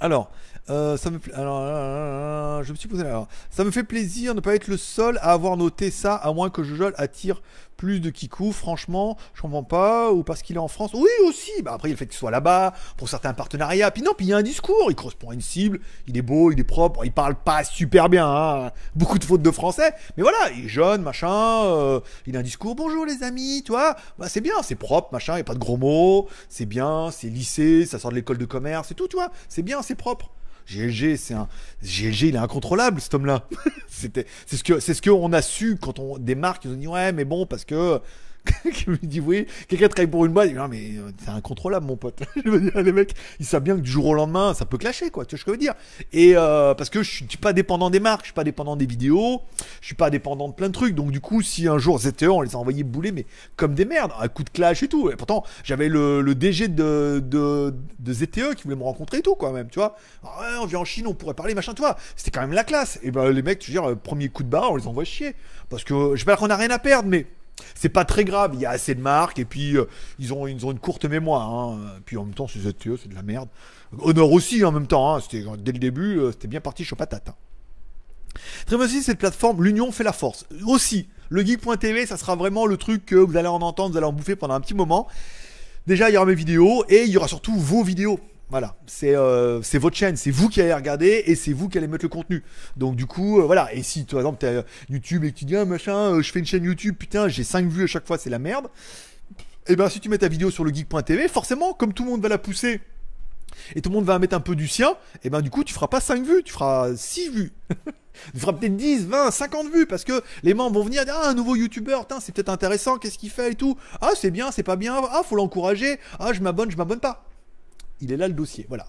S1: Alors, euh, ça me alors, je me suis posé alors, ça me fait plaisir de ne pas être le seul à avoir noté ça, à moins que Jojol attire plus de Kikou. Franchement, je comprends pas, ou parce qu'il est en France. Oui, aussi. Bah après, il fait qu'il soit là-bas pour certains partenariats. Puis non, puis il y a un discours. Il correspond à une cible. Il est beau, il est propre. Il parle pas super bien. Hein. Beaucoup de fautes de français, mais voilà, il est jeune, machin. Euh, il a un discours. Bonjour les amis, toi. Bah c'est bien, c'est propre, machin. Il y a pas de gros mots. C'est bien, c'est lycée, ça sort de l'école de commerce et tout, tu vois. C'est bien, c'est propre. GLG, c'est un GLG, il est incontrôlable cet homme-là. C'était, c'est ce que c'est ce qu'on a su quand on des marques ils ont dit ouais mais bon parce que qui me dit oui, quelqu'un travaille pour une boîte, il dit, non mais euh, c'est incontrôlable mon pote. je veux dire, les mecs, ils savent bien que du jour au lendemain, ça peut clasher quoi, tu vois ce que je veux dire? Et euh, parce que je suis pas dépendant des marques, je suis pas dépendant des vidéos, je suis pas dépendant de plein de trucs. Donc du coup, si un jour ZTE, on les a envoyés bouler, mais comme des merdes, un coup de clash et tout. Et pourtant, j'avais le, le, DG de, de, de, ZTE qui voulait me rencontrer et tout quoi même, tu vois. Ah on vient en Chine, on pourrait parler machin, tu vois. C'était quand même la classe. Et ben les mecs, tu veux dire, premier coup de barre, on les envoie chier. Parce que je sais pas qu'on a rien à perdre, mais c'est pas très grave, il y a assez de marques et puis euh, ils, ont, ils ont une courte mémoire. Hein. Puis en même temps, c'est de la merde. Honor aussi en même temps, hein. c'était, dès le début, euh, c'était bien parti chaud patate. Hein. Très bien aussi, cette plateforme, l'union fait la force. Aussi, le geek.tv, ça sera vraiment le truc que vous allez en entendre, vous allez en bouffer pendant un petit moment. Déjà, il y aura mes vidéos et il y aura surtout vos vidéos. Voilà, euh, c'est votre chaîne, c'est vous qui allez regarder et c'est vous qui allez mettre le contenu. Donc du coup, euh, voilà. Et si, par exemple, tu as YouTube et que tu dis, ah, machin, euh, je fais une chaîne YouTube, putain, j'ai 5 vues à chaque fois, c'est la merde. Et eh ben si tu mets ta vidéo sur le geek.tv, forcément, comme tout le monde va la pousser et tout le monde va mettre un peu du sien, et eh ben du coup, tu feras pas 5 vues, tu feras 6 vues. tu feras peut-être 10, 20, 50 vues parce que les membres vont venir dire ah un nouveau youtubeur, c'est peut-être intéressant, qu'est-ce qu'il fait et tout. Ah c'est bien, c'est pas bien, ah faut l'encourager, ah je m'abonne, je m'abonne pas il est là le dossier. Voilà.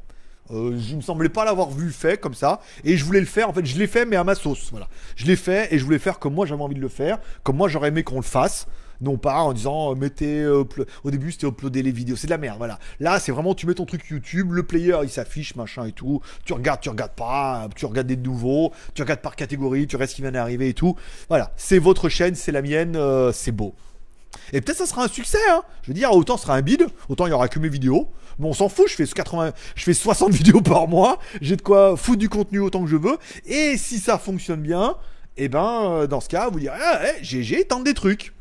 S1: Euh, je me semblais pas l'avoir vu fait comme ça. Et je voulais le faire. En fait, je l'ai fait, mais à ma sauce. Voilà. Je l'ai fait et je voulais faire comme moi j'avais envie de le faire. Comme moi j'aurais aimé qu'on le fasse. Non pas en disant euh, mettez. Euh, au début c'était uploader les vidéos. C'est de la merde. Voilà. Là c'est vraiment tu mets ton truc YouTube. Le player il s'affiche, machin et tout. Tu regardes, tu regardes pas. Tu regardes des nouveaux. Tu regardes par catégorie. Tu restes ce qui vient d'arriver et tout. Voilà. C'est votre chaîne, c'est la mienne. c'est beau. Et peut-être ça sera un succès, hein. Je veux dire, autant ce sera un bide, autant il y aura que mes vidéos. Bon, on s'en fout, je fais 80, je fais 60 vidéos par mois, j'ai de quoi foutre du contenu autant que je veux. Et si ça fonctionne bien, et eh ben, euh, dans ce cas, vous direz, ah, hey, GG, tente des trucs.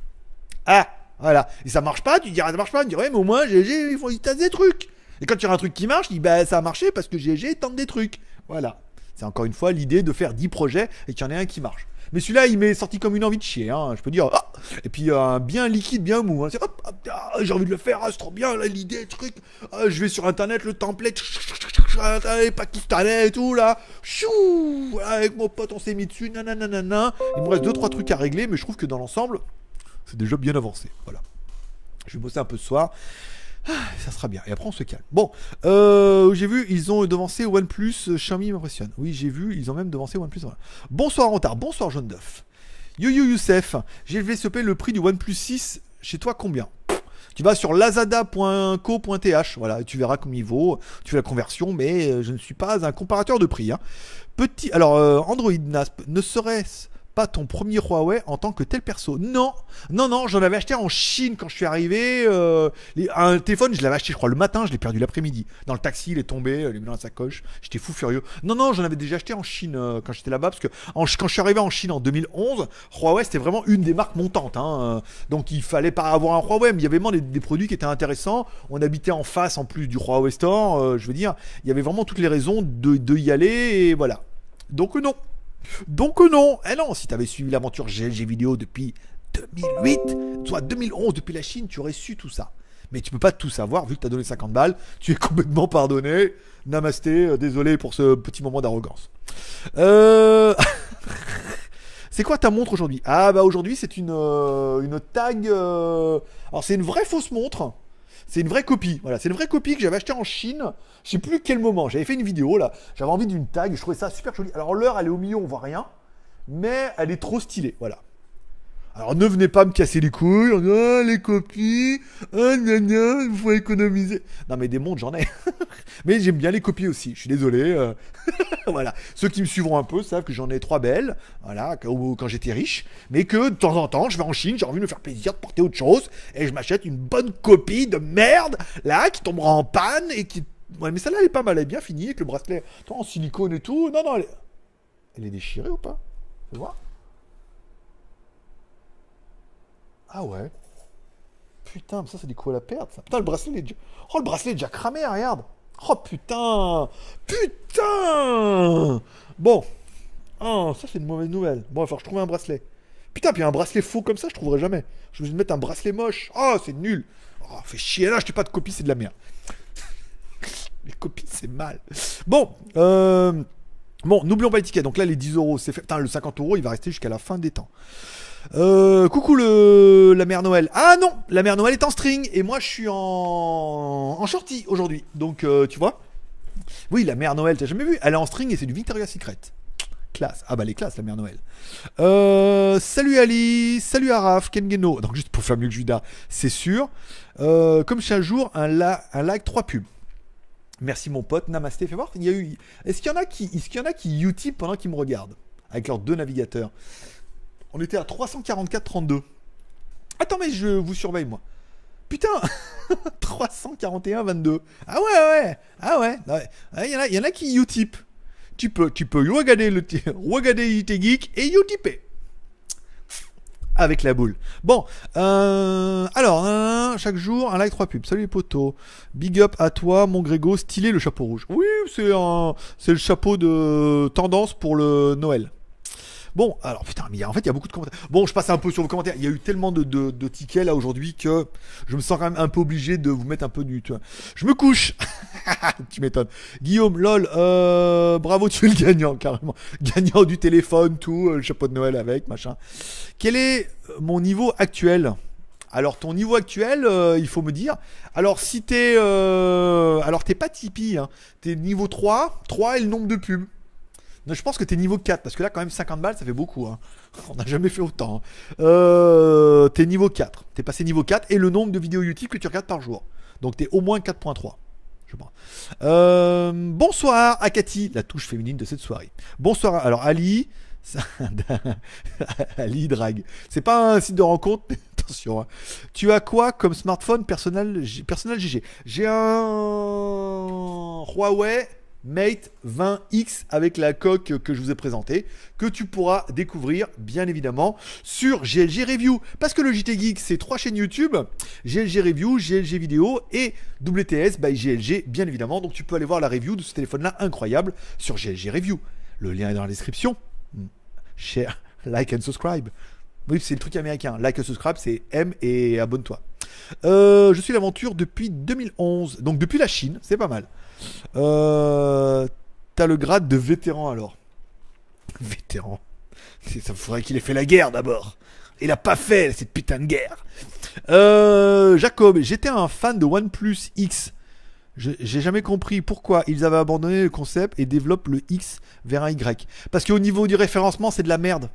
S1: Ah, voilà. Et ça marche pas, tu diras, ça marche pas, tu dirais, mais au moins, GG, il faut tente des trucs. Et quand il y un truc qui marche, tu dis, bah, ça a marché parce que GG tente des trucs. Voilà. C'est encore une fois l'idée de faire 10 projets et qu'il y en ait un qui marche. Mais celui-là, il m'est sorti comme une envie de chier. Hein. Je peux dire, ah et puis un bien liquide, bien mou. Hein. Ah, j'ai envie de le faire, ah, c'est trop bien, l'idée, truc. Ah, je vais sur internet, le template, pakistanais et tout là. Avec mon pote, on s'est mis dessus. Nanana. Il me reste 2-3 trucs à régler, mais je trouve que dans l'ensemble, c'est déjà bien avancé. Voilà. Je vais bosser un peu ce soir. Ah, ça sera bien. Et après, on se calme. Bon, euh, j'ai vu, ils ont devancé OnePlus. Euh, Xiaomi m'impressionne. Oui, j'ai vu, ils ont même devancé OnePlus. Bonsoir en retard. Bonsoir, Jaune d'œuf. Yo yo Youssef, j'ai se le prix du OnePlus 6. Chez toi, combien? Tu vas sur lazada.co.th, voilà, tu verras comme il vaut, tu fais la conversion, mais euh, je ne suis pas un comparateur de prix. Hein. Petit, alors Android NASP, ne serait-ce pas ton premier Huawei en tant que tel perso. Non, non, non, j'en avais acheté en Chine quand je suis arrivé. Euh, un téléphone, je l'avais acheté, je crois, le matin, je l'ai perdu l'après-midi. Dans le taxi, il est tombé, il est mis dans la sacoche. J'étais fou furieux. Non, non, j'en avais déjà acheté en Chine euh, quand j'étais là-bas, parce que quand je suis arrivé en Chine en 2011, Huawei c'était vraiment une des marques montantes. Hein. donc il fallait pas avoir un Huawei, mais il y avait vraiment des, produits qui étaient intéressants. On habitait en face en plus du Huawei Store, euh, je veux dire, il y avait vraiment toutes les raisons de y aller, et voilà. Donc non. Donc non, eh non, si tu avais suivi l'aventure GLG vidéo depuis 2008, soit 2011 depuis la Chine, tu aurais su tout ça. Mais tu peux pas tout savoir vu que tu as donné 50 balles, tu es complètement pardonné. Namasté, euh, désolé pour ce petit moment d'arrogance. Euh... C'est quoi ta montre aujourd'hui? Ah bah aujourd'hui c'est une, euh, une tag. euh, Alors c'est une vraie fausse montre. C'est une vraie copie. Voilà, c'est une vraie copie que j'avais achetée en Chine. Je sais plus quel moment. J'avais fait une vidéo là. J'avais envie d'une tag. Je trouvais ça super joli. Alors l'heure elle est au milieu, on voit rien. Mais elle est trop stylée. Voilà. Alors ne venez pas me casser les couilles, ah, les copies, ah gna gna, il faut économiser. Non mais des montres j'en ai. mais j'aime bien les copies aussi, je suis désolé. euh. voilà. Ceux qui me suivront un peu savent que j'en ai trois belles, voilà, quand, j'étais riche. Mais que de temps en temps, je vais en Chine, j'ai envie de me faire plaisir, de porter autre chose, et je m'achète une bonne copie de merde, là, qui tombera en panne et qui... Ouais mais celle-là elle est pas mal, elle est bien finie, avec le bracelet en silicone et tout. Non, non, elle est, déchirée ou pas? Fais voir. Ah ouais. Putain, mais ça c'est des coups à la perte. Putain, le bracelet est déjà... Oh, le bracelet est déjà cramé, regarde. Oh putain. Putain. Bon. Oh, ça c'est une mauvaise nouvelle. Bon, il va falloir que je trouve un bracelet. Putain, puis un bracelet faux comme ça, je trouverai jamais. Je vais me mettre un bracelet moche. Oh, c'est nul. Oh, fait chier. Là, je pas de copie, c'est de la merde. Les copies, c'est mal. Bon, euh... Bon, n'oublions pas les tickets. Donc là, les 10 euros, c'est fait. Putain, le 50 euros, il va rester jusqu'à la fin des temps. Euh, coucou le la mère Noël. Ah non, la mère Noël est en string et moi je suis en en shorty aujourd'hui. Donc euh, tu vois. Oui, la mère Noël, t'as jamais vu? Elle est en string et c'est du Victoria's Secret. Classe. Ah bah les classes la mère Noël. Euh, salut Ali, salut Araf, Kengeno. Donc juste pour faire mieux que Judas, c'est sûr. Euh, comme chaque jour, un, la, un like, 3 pubs. Merci mon pote, Namasté. Fais voir. Il y a eu. Est-ce qu'il y en a qui, est-ce qu'il y en a qui Utip pendant qu'ils me regardent? Avec leurs deux navigateurs On était à 344,32. Attends, mais je vous surveille moi. Putain 341,22. Ah ouais, ouais. Ah ouais. ouais. Ah, Il y, en a, il y en a qui Utip. Tu peux, tu peux regarder le regarder IT Geek et Utiper avec la boule. Bon, euh, alors, chaque jour, un like, 3 pubs. Salut les potos. Big up à toi, mon Grégo, stylé le chapeau rouge. Oui, c'est le chapeau de tendance pour le Noël. Bon, alors putain, mais en fait, il y a beaucoup de commentaires. Bon, je passe un peu sur vos commentaires. Il y a eu tellement de, tickets là aujourd'hui que je me sens quand même un peu obligé de vous mettre un peu du. Je me couche. tu m'étonnes. Guillaume, lol, euh, bravo, tu es le gagnant carrément. Gagnant du téléphone, tout, euh, le chapeau de Noël avec, machin. Quel est mon niveau actuel? Alors ton niveau actuel, euh, il faut me dire. Alors si t'es, alors t'es pas Tipeee, hein. t'es niveau 3, 3 et le nombre de pubs. Je pense que t'es niveau 4, parce que là, quand même, 50 balles, ça fait beaucoup. hein. On n'a jamais fait autant. hein. Euh, t'es niveau 4. T'es passé niveau 4 et le nombre de vidéos YouTube que tu regardes par jour. Donc t'es au moins 4.3. Je pense. Euh, bonsoir à Cathy, la touche féminine de cette soirée. Bonsoir. Alors Ali, Ali drague. C'est pas un site de rencontre, mais attention. hein. Tu as quoi comme smartphone personnel, personnel GG J'ai un Huawei Mate 20X avec la coque que je vous ai présentée, que tu pourras découvrir bien évidemment sur GLG Review. Parce que le JT Geek, c'est trois chaînes YouTube, GLG Review, GLG Vidéo et WTS by GLG bien évidemment. Donc tu peux aller voir la review de ce téléphone-là incroyable sur GLG Review. Le lien est dans la description. Share, like and subscribe. Oui, c'est le truc américain. Like and subscribe, c'est M et abonne-toi. Euh, je suis l'aventure depuis 2011, donc depuis la Chine, c'est pas mal. Euh, T'as le grade de vétéran alors. Vétéran. Ça faudrait qu'il ait fait la guerre d'abord. Il a pas fait cette putain de guerre. Euh, Jacob, j'étais un fan de OnePlus X. J'ai jamais compris pourquoi ils avaient abandonné le concept et développent le X vers un Y. Parce qu'au niveau du référencement, c'est de la merde.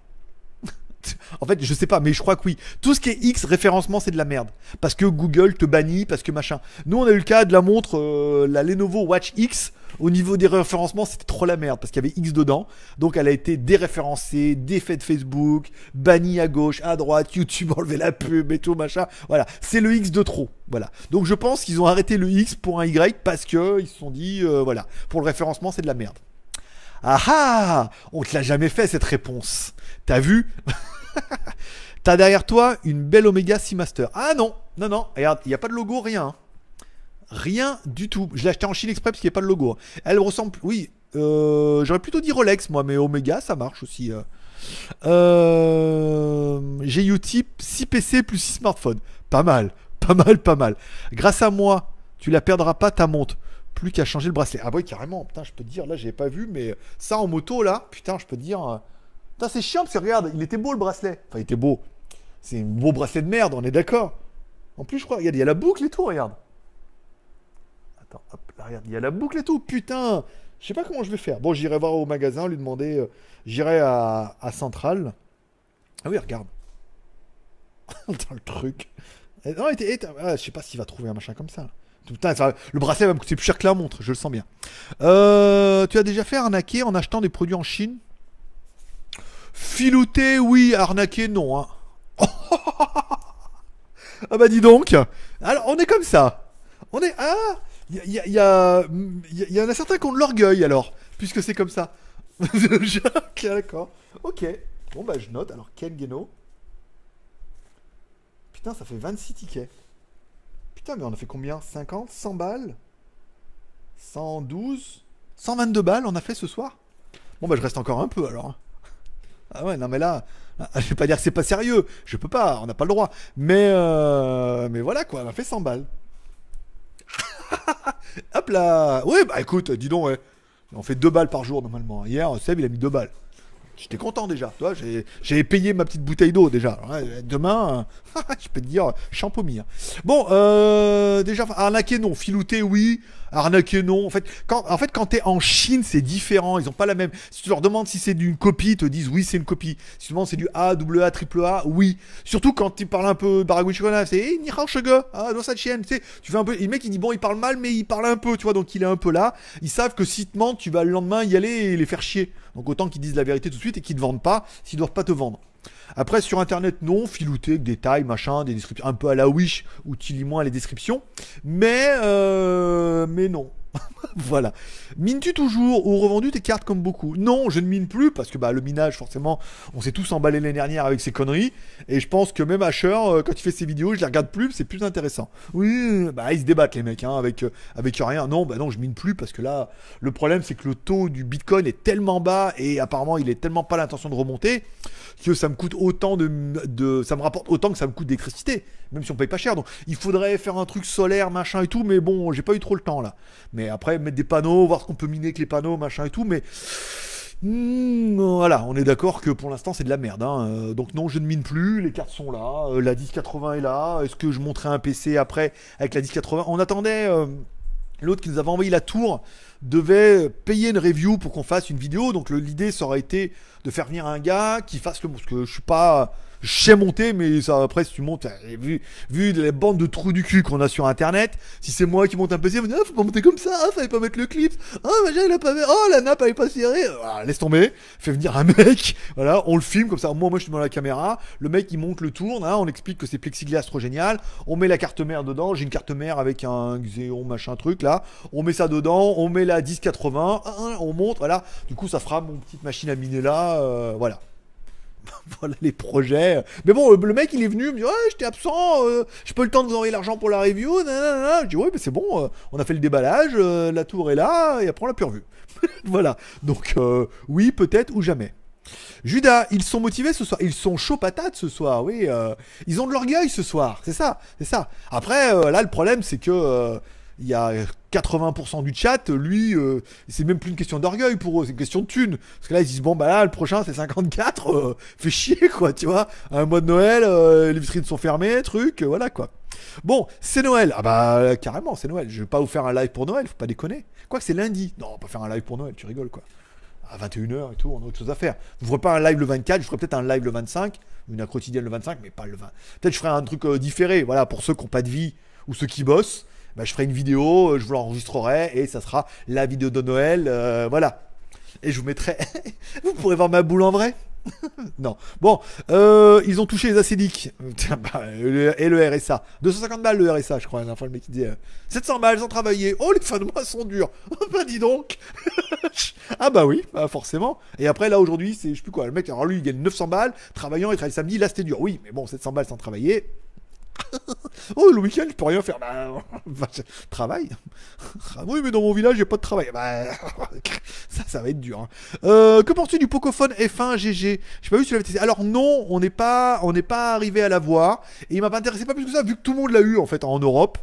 S1: En fait, je sais pas, mais je crois que oui. Tout ce qui est X référencement, c'est de la merde. Parce que Google te bannit, parce que machin. Nous, on a eu le cas de la montre, euh, la Lenovo Watch X. Au niveau des référencements, c'était trop la merde parce qu'il y avait X dedans. Donc, elle a été déréférencée, défaite Facebook, bannie à gauche, à droite, YouTube enlevé la pub et tout machin. Voilà, c'est le X de trop. Voilà. Donc, je pense qu'ils ont arrêté le X pour un Y parce que ils se sont dit, euh, voilà, pour le référencement, c'est de la merde. Ah ah On te l'a jamais fait cette réponse. T'as vu? T'as derrière toi une belle Omega Seamaster. Ah non, non, non, regarde, il n'y a pas de logo, rien. hein. Rien du tout. Je l'ai acheté en Chine exprès parce qu'il n'y a pas de logo. Elle ressemble, oui, euh, j'aurais plutôt dit Rolex, moi, mais Omega, ça marche aussi. euh. Euh, J'ai Utip 6 PC plus 6 smartphones. Pas mal, pas mal, pas mal. Grâce à moi, tu la perdras pas ta montre. Plus qu'à changer le bracelet. Ah oui, carrément. Putain, je peux dire, là, j'avais pas vu, mais ça en moto, là, putain, je peux dire. Putain, c'est chiant parce que regarde, il était beau le bracelet. Enfin, il était beau. C'est un beau bracelet de merde, on est d'accord. En plus, je crois, regarde, il y a la boucle et tout, regarde. Attends, hop, là, regarde, il y a la boucle et tout, putain. Je sais pas comment je vais faire. Bon, j'irai voir au magasin, lui demander. euh, j'irai à, à Centrale. Ah oui, regarde. Dans le truc. Eh, Non, il était- ah, je sais pas s'il va trouver un machin comme ça. Putain, le bracelet va me coûter plus cher que la montre, je le sens bien. Euh, tu as déjà fait arnaquer en achetant des produits en Chine? Filouter, oui. Arnaquer, non. Hein. ah bah dis donc. Alors, on est comme ça. On est... Ah Il y, y en a certains qui ont de l'orgueil, alors, puisque c'est comme ça. Jacques, d'accord. Ok. Bon, bah je note. Alors, Ken Geno. Putain, ça fait 26 tickets. Putain, mais on a fait combien? 50 100 balles? 112 122 balles on a fait ce soir? Bon, bah je reste encore un peu alors. Hein. Ah ouais, non mais là, je vais pas dire que c'est pas sérieux. Je peux pas, on n'a pas le droit. Mais, euh, mais voilà quoi, on a fait 100 balles. Hop là Ouais, bah écoute, dis donc, ouais. On fait 2 balles par jour normalement. Hier, Seb, il a mis 2 balles. J'étais content déjà. Toi, j'ai payé ma petite bouteille d'eau déjà. Demain, je peux te dire, champomy. Bon, euh, déjà, arnaquer non, filouter oui, arnaquer non. En fait, quand, en fait, quand t'es en Chine, c'est différent. Ils ont pas la même. Si tu leur demandes si c'est d'une copie, ils te disent oui, c'est une copie. Si tu demandes c'est du A, double A, triple A, oui. Surtout quand tu parles un peu baragouin c'est hey, ni hao shege, ah, dans sa chienne, tu sais, tu fais un peu. Le mec, il dit bon, il parle mal, mais il parle un peu, tu vois, donc il est un peu là. Ils savent que si te mentent, tu vas le lendemain y aller et les faire chier. Donc autant qu'ils disent la vérité tout de suite et qu'ils te vendent pas s'ils doivent pas te vendre. Après, sur internet, non, filouté, avec des tailles, machin, des descriptions un peu à la Wish, où tu lis moins les descriptions. Mais, euh, mais non. voilà. Mines-tu toujours ou revendu tes cartes comme beaucoup? Non, je ne mine plus parce que bah, le minage, forcément, on s'est tous emballé l'année dernière avec ces conneries. Et je pense que même Asher, euh, quand il fait ses vidéos, je les regarde plus, c'est plus intéressant. Oui, bah ils se débattent les mecs, hein, avec, euh, avec rien. Non, bah non, je mine plus parce que là, le problème c'est que le taux du bitcoin est tellement bas et apparemment il est tellement pas l'intention de remonter que ça me coûte autant de. Ça me rapporte autant que ça me coûte d'électricité, même si on paye pas cher. Donc il faudrait faire un truc solaire, machin et tout, mais bon, j'ai pas eu trop le temps là. Mais après, mettre des panneaux, voir ce qu'on peut miner avec les panneaux, machin et tout, mais. Hmm, voilà, on est d'accord que pour l'instant c'est de la merde. hein. Euh, donc non, je ne mine plus, les cartes sont là, euh, la 1080 est là. Est-ce que je monterai un PC après avec la 1080 On attendait euh, l'autre qui nous avait envoyé la tour devait payer une review pour qu'on fasse une vidéo. Donc l'idée ça aurait été de faire venir un gars qui fasse le parce que je suis pas je sais monter mais ça après si tu montes euh, vu vu les bandes de trous du cul qu'on a sur internet si c'est moi qui monte un PC on me dit ah, faut pas monter comme ça ah, fallait pas mettre le clip. Ah machin il a pas oh la nappe elle est pas serrée. Voilà, laisse tomber. Fais venir un mec. Voilà on le filme comme ça. Moi moi je suis dans la caméra. Le mec il monte le tourne hein, on explique que c'est plexiglas trop génial. On met la carte mère dedans. J'ai une carte mère avec un Xeon machin truc là. On met ça dedans. On met la 1080 hein, on monte. Voilà. Du coup ça fera mon petite machine à miner là euh, voilà voilà les projets. Mais bon, le mec il est venu, il me dit Ouais, j'étais absent, euh, j'ai pas eu le temps de vous envoyer l'argent pour la review. nanana. Je dis Ouais, mais c'est bon, euh, on a fait le déballage, euh, la tour est là, et après on l'a plus revu. voilà. Donc, euh, oui, peut-être ou jamais. Judas, ils sont motivés ce soir, ils sont chauds patates ce soir, oui. ils ont de l'orgueil ce soir, c'est ça, c'est ça. Après, là, le problème, c'est que il y a 80% du chat, lui, euh, c'est même plus une question d'orgueil pour eux, c'est une question de thune. Parce que là, ils disent, bon, bah là, le prochain, c'est 54, euh, fait chier, quoi, tu vois. Un mois de Noël, euh, les vitrines sont fermées, truc, euh, voilà, quoi. Bon, c'est Noël. Ah bah, carrément, c'est Noël. Je vais pas vous faire un live pour Noël, faut pas déconner. Quoi que c'est lundi. Non, pas faire un live pour Noël, tu rigoles, quoi. À 21h et tout, on a autre chose à faire. Je ne ferai pas un live le 24, je ferai peut-être un live le 25, une quotidienne le 25, mais pas le 20. Peut-être je ferai un truc différé, voilà, pour ceux qui n'ont pas de vie ou ceux qui bossent bah, je ferai une vidéo, euh, je vous l'enregistrerai et ça sera la vidéo de Noël, euh, voilà. Et je vous mettrai. vous pourrez voir ma boule en vrai Non. Bon, euh, ils ont touché les acédiques. Bah, et le RSA. 250 balles le RSA, je crois. La fois, le mec il disait euh, 700 balles sans travailler. Oh, les fins de mois sont dures. bah, dis donc. ah, bah oui, bah, forcément. Et après, là, aujourd'hui, c'est, je sais plus quoi. Le mec, alors lui, il gagne 900 balles, travaillant, il travaille samedi. Là, c'était dur. Oui, mais bon, 700 balles sans travailler. oh, le week-end, je peux rien faire. Bah, bah, je travaille. Ah oui, mais dans mon village, a pas de travail. Bah, ça, ça va être dur. hein. Euh, que penses-tu du Pocophone F1 GG Je sais pas vu si tu l'avais. Alors non, on n'est pas, on n'est pas arrivé à l'avoir. Et il m'a pas intéressé pas plus que ça, vu que tout le monde l'a eu en fait en Europe.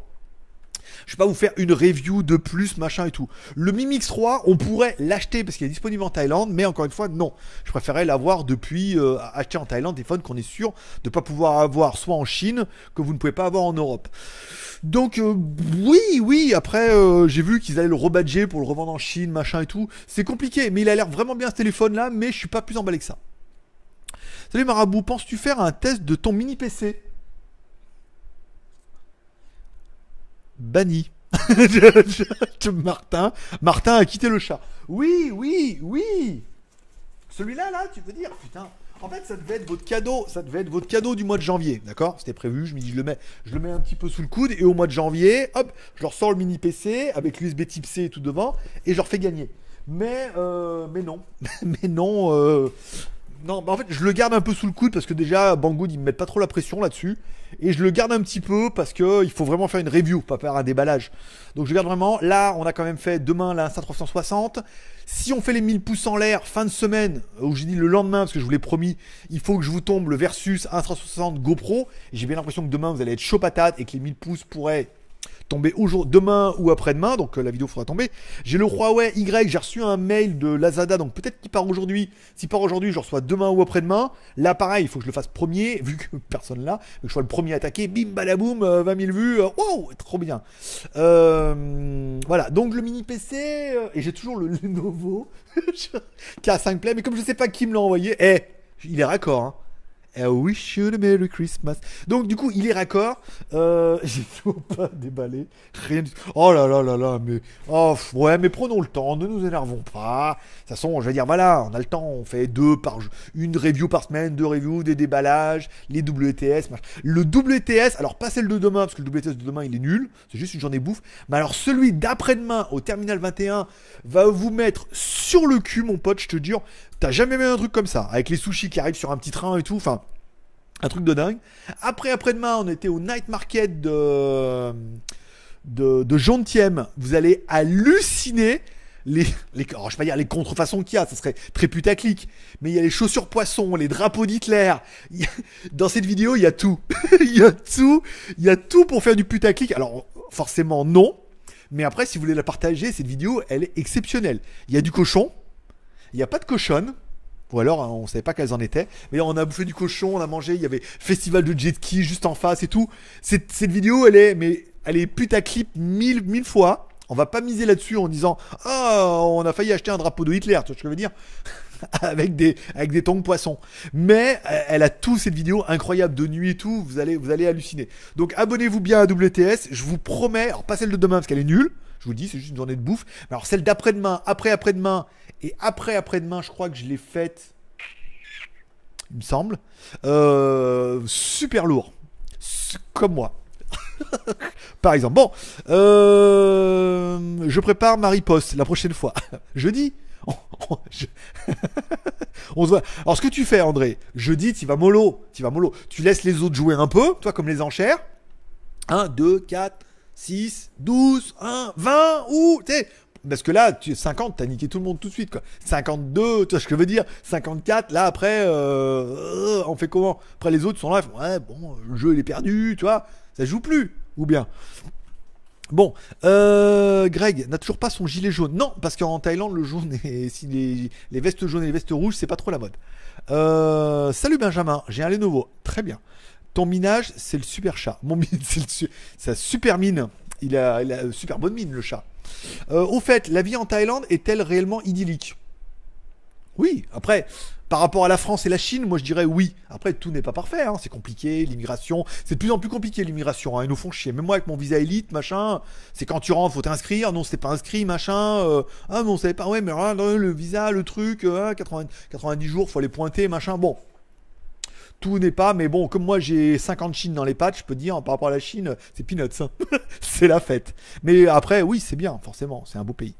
S1: Je vais pas vous faire une review de plus, machin et tout. Le Mi Mix 3, on pourrait l'acheter parce qu'il est disponible en Thaïlande, mais encore une fois, non. Je préférais l'avoir depuis euh, acheter en Thaïlande des phones qu'on est sûr de pas pouvoir avoir soit en Chine que vous ne pouvez pas avoir en Europe. Donc euh, oui, oui. Après, euh, j'ai vu qu'ils allaient le rebadger pour le revendre en Chine, machin et tout. C'est compliqué, mais il a l'air vraiment bien ce téléphone-là, mais je suis pas plus emballé que ça. Salut Marabout, penses-tu faire un test de ton mini PC banni. Martin, Martin a quitté le chat. Oui, oui, oui. Celui-là, là, tu veux dire, putain. En fait, ça devait être votre cadeau, ça devait être votre cadeau du mois de janvier, d'accord? C'était prévu. Je me dis, je le mets, je le mets un petit peu sous le coude et au mois de janvier, hop, je leur sors le mini PC avec l'USB Type C tout devant et je leur fais gagner. Mais, euh, mais non, mais non. Euh, non, en fait, je le garde un peu sous le coude parce que déjà, Banggood, ils me mettent pas trop la pression là-dessus. Et je le garde un petit peu parce que il faut vraiment faire une review, pas faire un déballage. Donc je garde vraiment. Là, on a quand même fait demain la 360. Si on fait les 1000 pouces en l'air fin de semaine, où j'ai dit le lendemain, parce que je vous l'ai promis, il faut que je vous tombe le versus 360 GoPro. J'ai bien l'impression que demain vous allez être chaud patate et que les 1000 pouces pourraient tomber aujourd'hui, demain ou après-demain, donc euh, la vidéo faudra tomber. J'ai le Huawei Y, j'ai reçu un mail de Lazada, donc peut-être qu'il part aujourd'hui. S'il part aujourd'hui, je reçois demain ou après-demain. Là, pareil, il faut que je le fasse premier, vu que personne là, que je sois le premier attaqué, bim, balaboum, 20 euh, 000 vues, euh, wow, trop bien. voilà, donc le mini PC, et j'ai toujours le Lenovo K5 Play, mais comme je sais pas qui me l'a envoyé, eh, il est raccord, hein. I wish you a Merry Christmas. Donc du coup, il est raccord. Euh, J'ai toujours pas déballé. Rien du tout. Oh là là là là, mais oh ouais, mais prenons le temps, ne nous énervons pas. De toute façon, je vais dire voilà, on a le temps, on fait deux par une review par semaine, deux reviews, des déballages, les WTS. Le WTS, alors pas celle de demain parce que le WTS de demain il est nul, c'est juste une journée bouffe. Mais alors celui d'après-demain au terminal 21 va vous mettre sur le cul, mon pote, je te jure. T'as jamais vu un truc comme ça, avec les sushis qui arrivent sur un petit train et tout, enfin, un truc de dingue. Après, après-demain, on était au night market de, de, de Vous allez halluciner les, les je vais pas dire les contrefaçons qu'il y a, ça serait très putaclic, mais il y a les chaussures poissons, les drapeaux d'Hitler. Dans cette vidéo, il y a tout. il y a tout, il y a tout pour faire du putaclic. Alors, forcément, non. Mais après, si vous voulez la partager, cette vidéo, elle est exceptionnelle. Il y a du cochon, il n'y a pas de cochonne. Ou alors, hein, on savait pas qu'elles en étaient. Mais on a bouffé du cochon, on a mangé, il y avait festival de jet ski juste en face et tout. Cette, vidéo, elle est, mais elle est putaclip mille, mille fois. On va pas miser là-dessus en disant Ah, on a failli acheter un drapeau de Hitler, tu vois ce que je veux dire? Avec des avec des tongs poissons. Mais elle a tout cette vidéo incroyable de nuit et tout, vous allez vous allez halluciner. Donc abonnez-vous bien à WTS, je vous promets, alors pas celle de demain parce qu'elle est nulle, je vous dis, c'est juste une journée de bouffe. Alors celle d'après-demain, après-après-demain et après-après-demain, je crois que je l'ai faite, il me semble. Euh, super lourd. Comme moi. Par exemple. Bon, euh, je prépare Marie Post la prochaine fois. Jeudi. On, se voit. Alors ce que tu fais, André, jeudi, tu vas mollo, tu vas mollo. Tu laisses les autres jouer un peu, toi comme les enchères. 1, 2, 4, 6, 12, 1, 20, ou, tu sais, parce que là, tu, 50, t'as niqué tout le monde tout de suite, quoi. 52, tu vois ce que je veux dire? 54, là, après, euh, on fait comment? Après, les autres sont là, ils font, ouais, bon, le jeu, il est perdu, tu vois, ça joue plus, ou bien? Bon, euh, Greg n'a toujours pas son gilet jaune. Non, parce qu'en Thaïlande, le jaune et si les, les, vestes jaunes et les vestes rouges, c'est pas trop la mode. Euh, salut Benjamin, j'ai un Lenovo. Très bien. Ton minage, c'est le super chat. Mon mine, c'est sa super mine. Il a, il a super bonne mine, le chat. Euh, au fait, la vie en Thaïlande est-elle réellement idyllique? Oui, après, par rapport à la France et la Chine, moi je dirais oui. Après, tout n'est pas parfait, hein. c'est compliqué, l'immigration, c'est de plus en plus compliqué l'immigration, hein. ils nous font chier. Même moi avec mon visa élite, machin, c'est quand tu rentres, faut t'inscrire, non, c'est pas inscrit, machin, euh, ah, mais on savait pas, ouais, mais le visa, le truc, 80, euh, 90 jours, faut aller pointer, machin, bon tout n'est pas, mais bon, comme moi j'ai 50 Chines dans les pattes, je peux dire, par rapport à la Chine, c'est peanuts. Hein. c'est la fête. Mais après, oui, c'est bien, forcément, c'est un beau pays.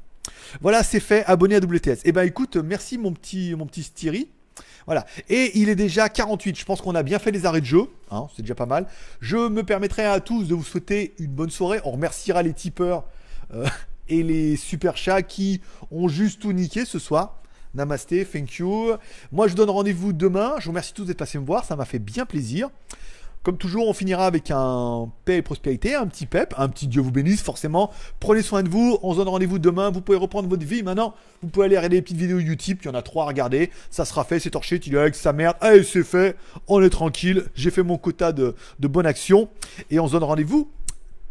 S1: Voilà, c'est fait, abonné à WTS. Eh ben écoute, merci mon petit, mon petit Styrie. Voilà. Et il est déjà 48. Je pense qu'on a bien fait les arrêts de jeu. Hein, c'est déjà pas mal. Je me permettrai à tous de vous souhaiter une bonne soirée. On remerciera les tipeurs euh, et les super chats qui ont juste tout niqué ce soir. Namasté, thank you. Moi, je donne rendez-vous demain. Je vous remercie tous d'être passés me voir. Ça m'a fait bien plaisir. Comme toujours, on finira avec un paix et prospérité, un petit pep, un petit Dieu vous bénisse, forcément. Prenez soin de vous, on se donne rendez-vous demain, vous pouvez reprendre votre vie maintenant. Vous pouvez aller regarder les petites vidéos YouTube, il y en a trois à regarder. Ça sera fait, c'est torché, tu dis avec sa merde, allez c'est fait, on est tranquille, j'ai fait mon quota de, de bonne action. Et on se donne rendez-vous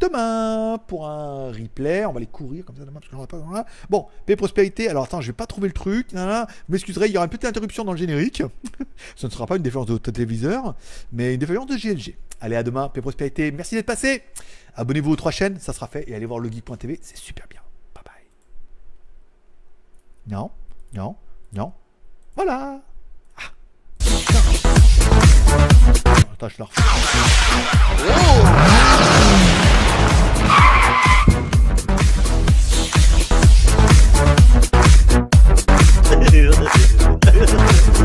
S1: demain pour un replay. On va les courir comme ça demain parce que pas. Bon, paix prospérité. Alors attends, je vais pas trouver le truc. Vous m'excuserez, il y aura une petite interruption dans le générique. Ce ne sera pas une défaillance de téléviseur, mais une défaillance de GLG. Allez, à demain, paix prospérité. Merci d'être passé. Abonnez-vous aux trois chaînes, ça sera fait. Et allez voir le geek.tv, c'est super bien. Bye bye. Non, non, non. Voilà. Ah. Attends, Ha
S2: ha.